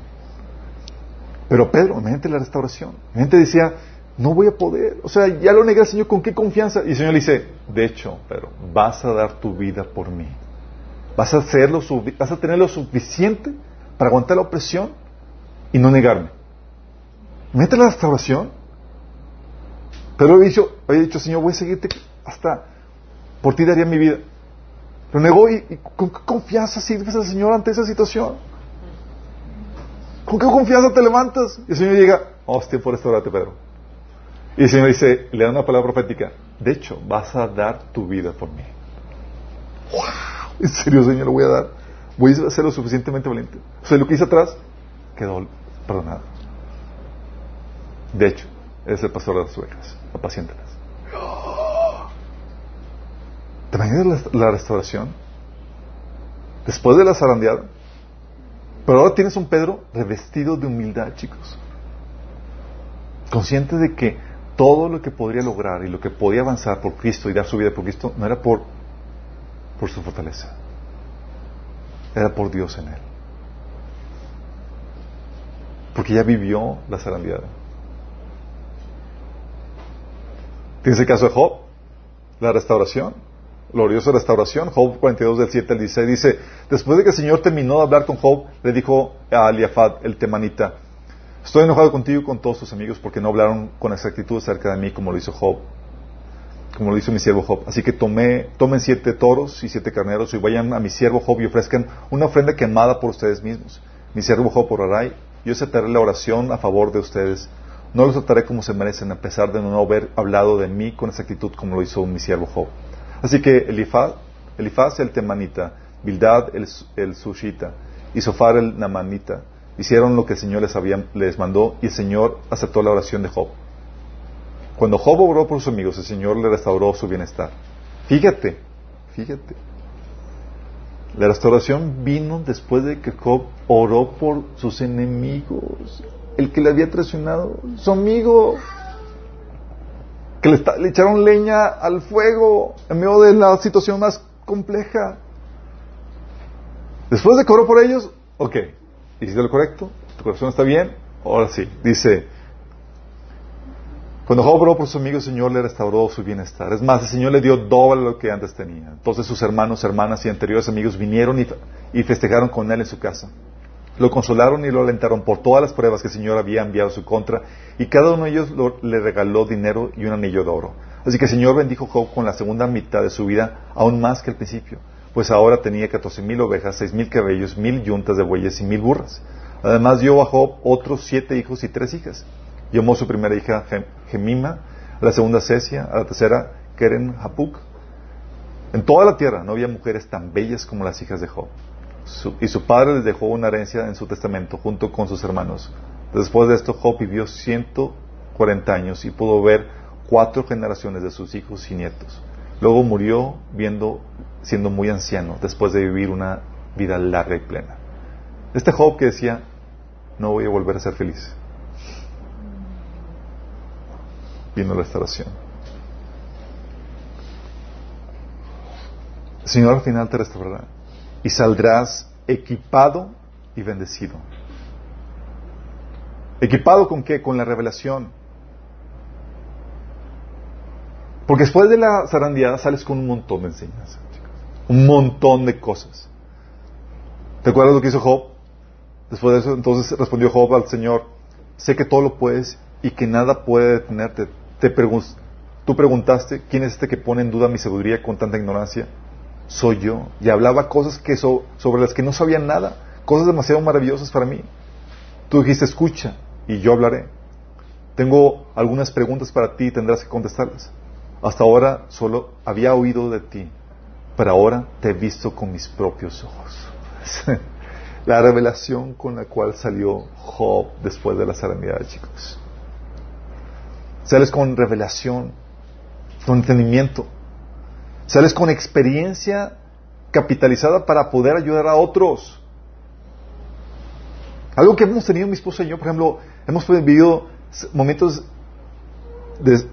Pero Pedro, imagínate la restauración. La gente decía, no voy a poder. O sea, ya lo negué al Señor, ¿con qué confianza? Y el Señor le dice, de hecho, Pedro, vas a dar tu vida por mí. Vas a, hacerlo, vas a tener lo suficiente para aguantar la opresión y no negarme. Mete la restauración. Pero había dicho, había dicho, Señor, voy a seguirte hasta por ti daría mi vida. Lo negó y, con qué confianza sirves al Señor ante esa situación. ¿Con qué confianza te levantas? Y el Señor llega, hostia, por restaurarte, Pedro. Y el Señor dice, le da una palabra profética. De hecho, vas a dar tu vida por mí. ¡Wow! En serio, Señor, lo voy a dar. Voy a ser lo suficientemente valiente. O sea, lo que hice atrás quedó perdonado. De hecho, es el pastor de las ovejas. Apaciéntalas. ¿Te imaginas la, restauración? Después de la zarandeada. Pero ahora tienes un Pedro revestido de humildad, chicos. Consciente de que todo lo que podría lograr y lo que podía avanzar por Cristo y dar su vida por Cristo no era por, por su fortaleza. Era por Dios en él. Porque ya vivió la zarandeada. Tienes el caso de Job, la restauración, gloriosa restauración. Job 42 del 7 al 16 dice, después de que el Señor terminó de hablar con Job, le dijo a Aliafad el temanita, estoy enojado contigo y con todos tus amigos porque no hablaron con exactitud acerca de mí como lo hizo Job, como lo hizo mi siervo Job. Así que tomé, tomen siete toros y siete carneros y vayan a mi siervo Job y ofrezcan una ofrenda quemada por ustedes mismos. Mi siervo Job orará y yo aceptaré la oración a favor de ustedes no los trataré como se merecen, a pesar de no haber hablado de mí con exactitud como lo hizo mi siervo Job. Así que Elifaz, Elifaz el temanita, Bildad el, el sushita y Sofar el namanita hicieron lo que el Señor les, había, les mandó y el Señor aceptó la oración de Job. Cuando Job oró por sus amigos, el Señor le restauró su bienestar. Fíjate, fíjate. La restauración vino después de que Job oró por sus enemigos el que le había traicionado, su amigo, que le, echaron leña al fuego en medio de la situación más compleja. Después de que por ellos, ok, hiciste lo correcto, tu corazón está bien, ahora sí, dice, cuando Job oró por su amigo, el Señor le restauró su bienestar. Es más, el Señor le dio doble lo que antes tenía. Entonces sus hermanos, hermanas y anteriores amigos vinieron y festejaron con él en su casa lo consolaron y lo alentaron por todas las pruebas que el Señor había enviado a su contra, y cada uno de ellos le regaló dinero y un anillo de oro. Así que el Señor bendijo Job con la segunda mitad de su vida, aún más que al principio, pues ahora tenía catorce mil ovejas, seis mil cabellos, mil yuntas de bueyes y mil burras. Además dio a Job otros siete hijos y tres hijas. Llamó a su primera hija Gemima, a la segunda Cesia, a la tercera Keren Hapuk. En toda la tierra no había mujeres tan bellas como las hijas de Job y su padre les dejó una herencia en su testamento junto con sus hermanos. Después de esto, Job vivió 140 años y pudo ver cuatro generaciones de sus hijos y nietos. Luego murió viendo, siendo muy anciano, después de vivir una vida larga y plena. Este Job que decía, no voy a volver a ser feliz. Vino la restauración. Señor al final te restaurará y saldrás equipado y bendecido. ¿Equipado con qué? Con la revelación. Porque después de la zarandeada sales con un montón de enseñanzas, un montón de cosas. ¿Te acuerdas lo que hizo Job? Después de eso, entonces respondió Job al Señor, sé que todo lo puedes y que nada puede detenerte. Te tú preguntaste, ¿quién es este que pone en duda mi sabiduría con tanta ignorancia? Soy yo. Y hablaba cosas que sobre las que no sabía nada, cosas demasiado maravillosas para mí. Tú dijiste, escucha, y yo hablaré. Tengo algunas preguntas para ti y tendrás que contestarlas. Hasta ahora solo había oído de ti, pero ahora te he visto con mis propios ojos. la revelación con la cual salió Job después de la serenidad, chicos. Sales con revelación, con entendimiento. Sales con experiencia capitalizada para poder ayudar a otros. Algo que hemos tenido mi esposa y yo, por ejemplo, hemos vivido momentos de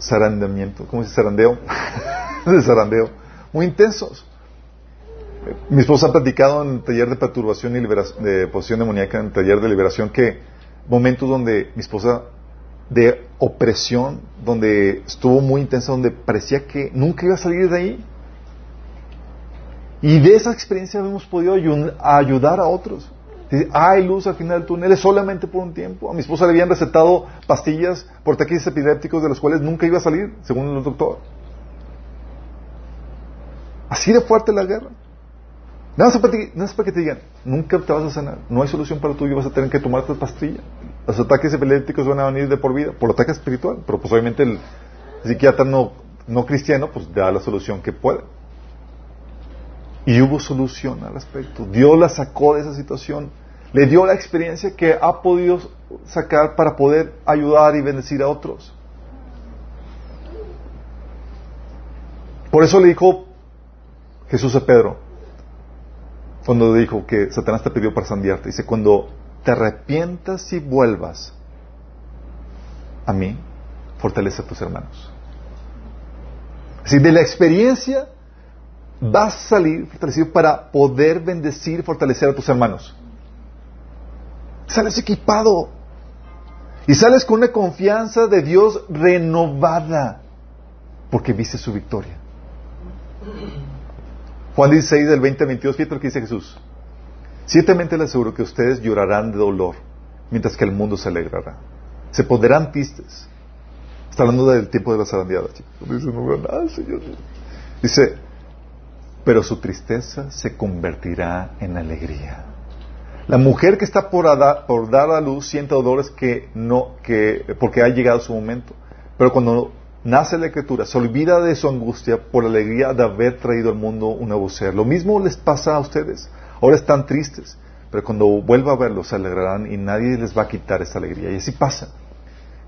zarandamiento, ¿cómo se dice? Zarandeo, de zarandeo, muy intensos. Mi esposa ha platicado en el taller de perturbación y de posición demoníaca, en el taller de liberación, que momentos donde mi esposa de opresión, donde estuvo muy intensa, donde parecía que nunca iba a salir de ahí. Y de esa experiencia hemos podido ayudar a otros. Hay luz al final del túnel, es solamente por un tiempo. A mi esposa le habían recetado pastillas por taquis epilépticos de los cuales nunca iba a salir, según el doctor. Así de fuerte la guerra. Nada más, para que te digan, nunca te vas a sanar, no hay solución para tú y vas a tener que tomar esta pastilla. Los ataques epilépticos van a venir de por vida, por ataque espiritual, pero pues obviamente el psiquiatra no, no cristiano pues da la solución que puede. Y hubo solución al respecto. Dios la sacó de esa situación. Le dio la experiencia que ha podido sacar para poder ayudar y bendecir a otros. Por eso le dijo Jesús a Pedro, cuando dijo que Satanás te pidió para sandiarte, dice, cuando te arrepientas y vuelvas a mí, fortalece a tus hermanos. Si de la experiencia vas a salir fortalecido para poder bendecir y fortalecer a tus hermanos. Sales equipado. Y sales con una confianza de Dios renovada. Porque viste su victoria. Juan 16 del 20 al 22, fíjate lo que dice Jesús. Ciertamente les aseguro que ustedes llorarán de dolor, mientras que el mundo se alegrará. Se pondrán tristes. Está hablando del tiempo de la zarandeada, chicos. Dice, no veo nada, Señor. Dice, pero su tristeza se convertirá en alegría. La mujer que está por, por dar a luz siente dolores que no, que, porque ha llegado su momento. Pero cuando nace la criatura, se olvida de su angustia por la alegría de haber traído al mundo un nuevo. Lo mismo les pasa a ustedes. Ahora están tristes, pero cuando vuelva a verlos se alegrarán y nadie les va a quitar esa alegría. Y así pasa.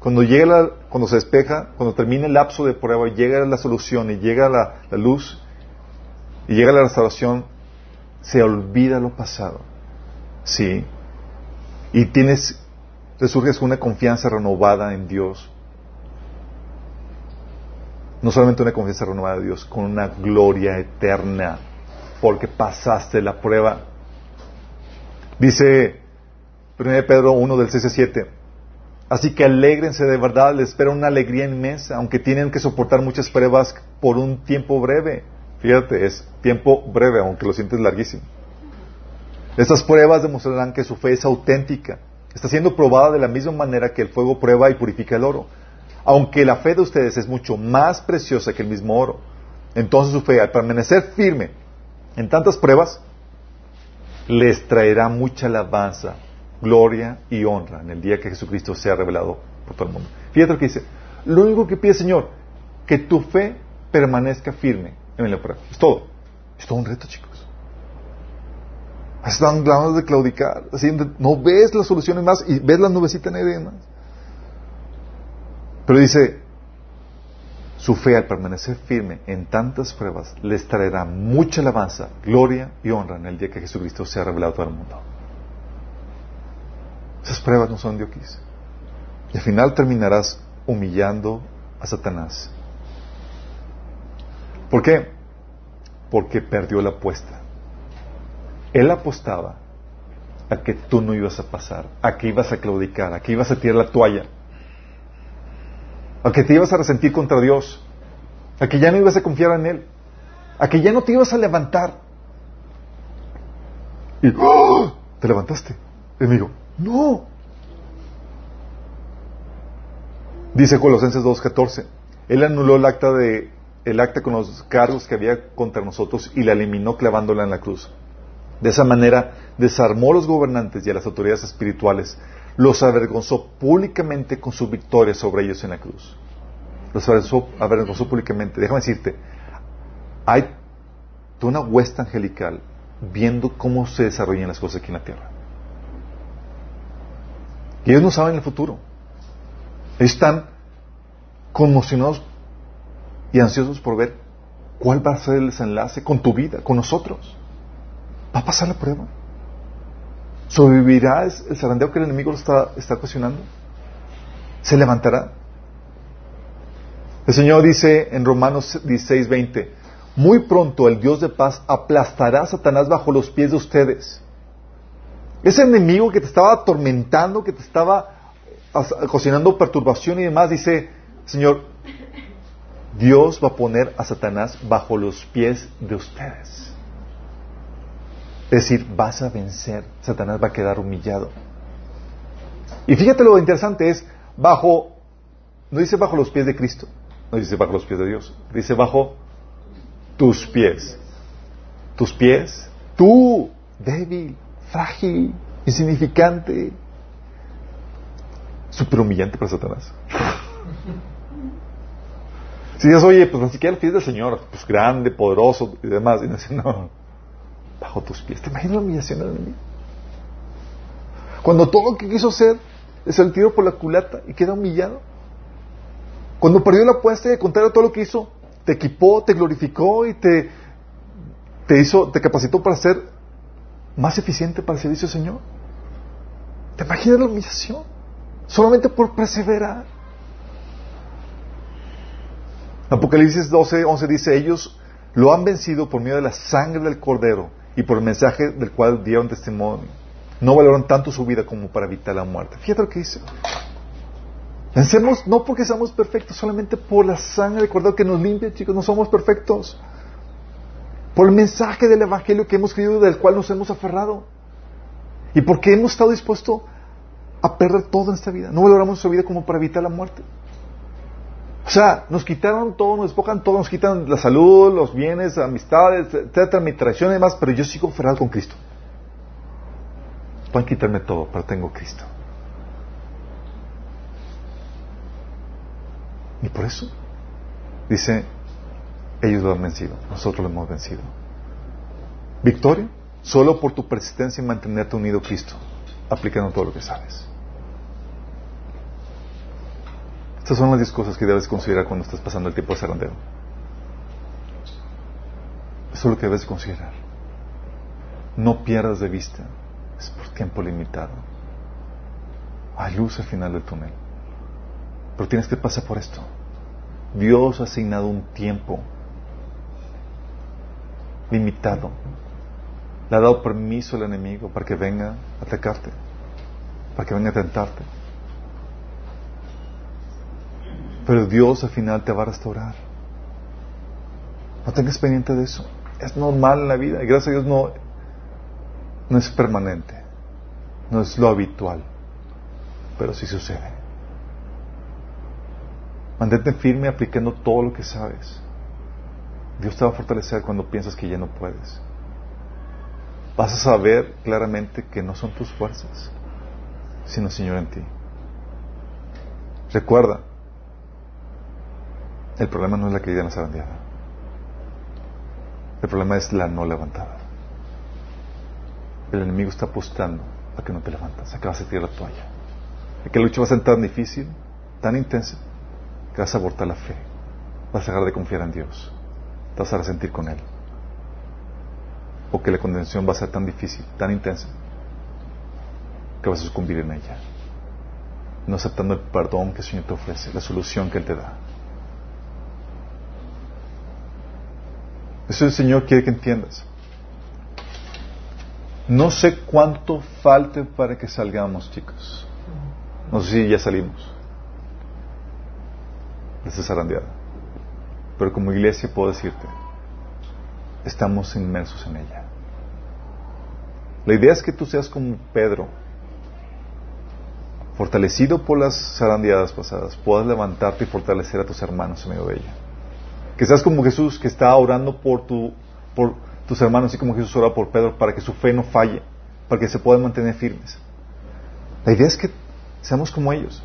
Cuando llega cuando se despeja, cuando termina el lapso de prueba, llega la solución y llega la, luz, y llega la restauración, se olvida lo pasado. ¿Sí? Y tienes, resurges una confianza renovada en Dios. No solamente una confianza renovada en Dios, con una gloria eterna, porque pasaste la prueba. Dice 1 Pedro 1 del 6 7. Así que alégrense de verdad, les espera una alegría inmensa, aunque tienen que soportar muchas pruebas por un tiempo breve. Fíjate, es tiempo breve, aunque lo sientes larguísimo. Estas pruebas demostrarán que su fe es auténtica. Está siendo probada de la misma manera que el fuego prueba y purifica el oro. Aunque la fe de ustedes es mucho más preciosa que el mismo oro, entonces su fe, al permanecer firme en tantas pruebas, les traerá mucha alabanza, gloria y honra en el día que Jesucristo sea revelado por todo el mundo. Fíjate lo que dice. Lo único que pide, Señor, que tu fe permanezca firme en la prueba. Es todo. Es todo un reto, chicos. Están ganas de claudicar. Así, no ves las soluciones más y ves la nubecita negra y. Pero dice, su fe al permanecer firme en tantas pruebas les traerá mucha alabanza, gloria y honra en el día que Jesucristo sea revelado a todo el mundo. Esas pruebas no son de Oquis. Y al final terminarás humillando a Satanás ¿Por qué? Porque perdió la apuesta. Él apostaba a que tú no ibas a pasar, a que ibas a claudicar, a que ibas a tirar la toalla, a que te ibas a resentir contra Dios, a que ya no ibas a confiar en Él, a que ya no te ibas a levantar. Y ¡oh! te levantaste, amigo. No. Dice Colosenses 2.14, Él anuló el acta de el acta con los cargos que había contra nosotros y la eliminó clavándola en la cruz. De esa manera desarmó a los gobernantes y a las autoridades espirituales, los avergonzó públicamente con su victoria sobre ellos en la cruz. los avergonzó públicamente. Déjame decirte, hay una huesta angelical viendo cómo se desarrollan las cosas aquí en la tierra. Y ellos no saben el futuro. están conmocionados y ansiosos por ver cuál va a ser el desenlace con tu vida, con nosotros. Va a pasar la prueba. ¿Sobrevivirá el zarandeo que el enemigo lo está, está cuestionando? ¿Se levantará? El Señor dice en Romanos 16, 20, muy pronto el Dios de paz aplastará a Satanás bajo los pies de ustedes. Ese enemigo que te estaba atormentando, que te estaba cocinando perturbación y demás, dice, Señor, Dios va a poner a Satanás bajo los pies de ustedes. Es decir, vas a vencer, Satanás va a quedar humillado. Y fíjate lo interesante es, bajo, no dice bajo los pies de Cristo, no dice bajo los pies de Dios, dice bajo tus pies. Tus pies, tú, débil, frágil, insignificante, súper humillante para Satanás. Si dices, oye, pues ni siquiera los pies del Señor, pues grande, poderoso y demás, y no, no, bajo tus pies. ¿Te imaginas la humillación del enemigo? Cuando todo lo que quiso hacer es el tiro por la culata y queda humillado. Cuando perdió la apuesta y contrario a todo lo que hizo, te equipó, te glorificó y te, te hizo, te capacitó para ser más eficiente para el servicio del Señor. ¿Te imaginas la humillación? Solamente por perseverar. Apocalipsis 12, 11 dice, ellos lo han vencido por medio de la sangre del cordero y por el mensaje del cual dieron testimonio. No valoran tanto su vida como para evitar la muerte. Fíjate lo que dice. Vencemos no porque seamos perfectos, solamente por la sangre del que nos limpia, chicos, no somos perfectos. Por el mensaje del Evangelio que hemos creído, del cual nos hemos aferrado. Y porque hemos estado dispuestos a perder todo en esta vida. No valoramos nuestra vida como para evitar la muerte. O sea, nos quitaron todo, nos despojan todo, nos quitan la salud, los bienes, amistades, etcétera, mi traición y demás, pero yo sigo aferrado con Cristo. Pueden quitarme todo, pero tengo Cristo. Y por eso, dice, ellos lo han vencido, nosotros lo hemos vencido. Victoria, solo por tu persistencia en mantenerte unido a Cristo, aplicando todo lo que sabes. Estas son las 10 cosas que debes considerar cuando estás pasando el tiempo de zarandeo. Eso es lo que debes considerar. No pierdas de vista. Es por tiempo limitado. Hay luz al final del túnel. Pero tienes que pasar por esto. Dios ha asignado un tiempo limitado. Le ha dado permiso al enemigo para que venga a atacarte, para que venga a tentarte. Pero Dios al final te va a restaurar. No tengas pendiente de eso. Es normal en la vida y gracias a Dios no, no es permanente. No es lo habitual. Pero sí sucede. Mantente firme aplicando todo lo que sabes. Dios te va a fortalecer cuando piensas que ya no puedes. Vas a saber claramente que no son tus fuerzas, sino el Señor en ti. Recuerda, el problema no es la caída en la. El problema es la no levantada. El enemigo está apostando a que no te levantas, a que vas a tirar la toalla. A que la lucha va a ser tan difícil, tan intensa, que vas a abortar la fe. Vas a dejar de confiar en Dios. Te vas a resentir con Él. O que la condenación va a ser tan difícil, tan intensa, que vas a sucumbir en ella. No aceptando el perdón que el Señor te ofrece, la solución que Él te da. Eso el Señor quiere que entiendas. No sé cuánto falte para que salgamos, chicos. No sé si ya salimos esa zarandeada. Pero como iglesia puedo decirte, estamos inmersos en ella. La idea es que tú seas como Pedro, fortalecido por las zarandeadas pasadas, puedas levantarte y fortalecer a tus hermanos en medio de ella. Que seas como Jesús que está orando por, tu, por tus hermanos, así como Jesús ora por Pedro, para que su fe no falle, para que se puedan mantener firmes. La idea es que seamos como ellos.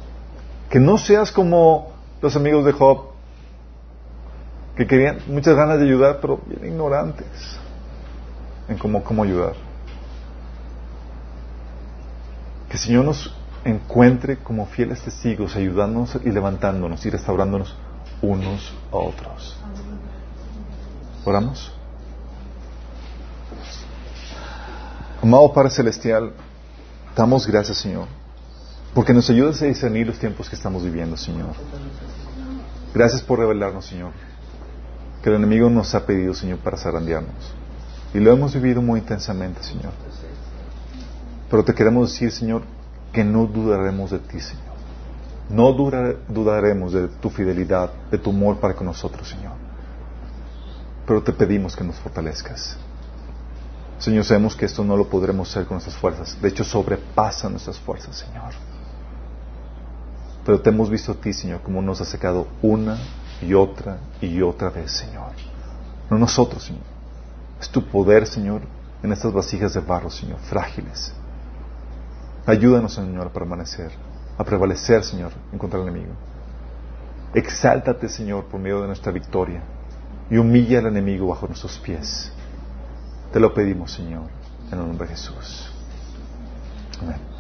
Que no seas como los amigos de Job, que querían muchas ganas de ayudar, pero bien ignorantes en cómo, cómo ayudar. Que el Señor nos encuentre como fieles testigos, ayudándonos y levantándonos y restaurándonos unos a otros. ¿Oramos? Amado Padre Celestial, damos gracias, Señor, porque nos ayudas a discernir los tiempos que estamos viviendo, Señor. Gracias por revelarnos, Señor, que el enemigo nos ha pedido, Señor, para zarandearnos. Y lo hemos vivido muy intensamente, Señor. Pero te queremos decir, Señor, que no dudaremos de ti, Señor. No dudaremos de tu fidelidad, de tu amor para con nosotros, Señor. Pero te pedimos que nos fortalezcas. Señor, sabemos que esto no lo podremos hacer con nuestras fuerzas. De hecho, sobrepasa nuestras fuerzas, Señor. Pero te hemos visto a ti, Señor, como nos has sacado una y otra y otra vez, Señor. No nosotros, Señor. Es tu poder, Señor, en estas vasijas de barro, Señor, frágiles. Ayúdanos, Señor, a permanecer, a prevalecer, Señor, en contra del enemigo. Exáltate, Señor, por medio de nuestra victoria y humilla al enemigo bajo nuestros pies. Te lo pedimos, Señor, en el nombre de Jesús. Amén.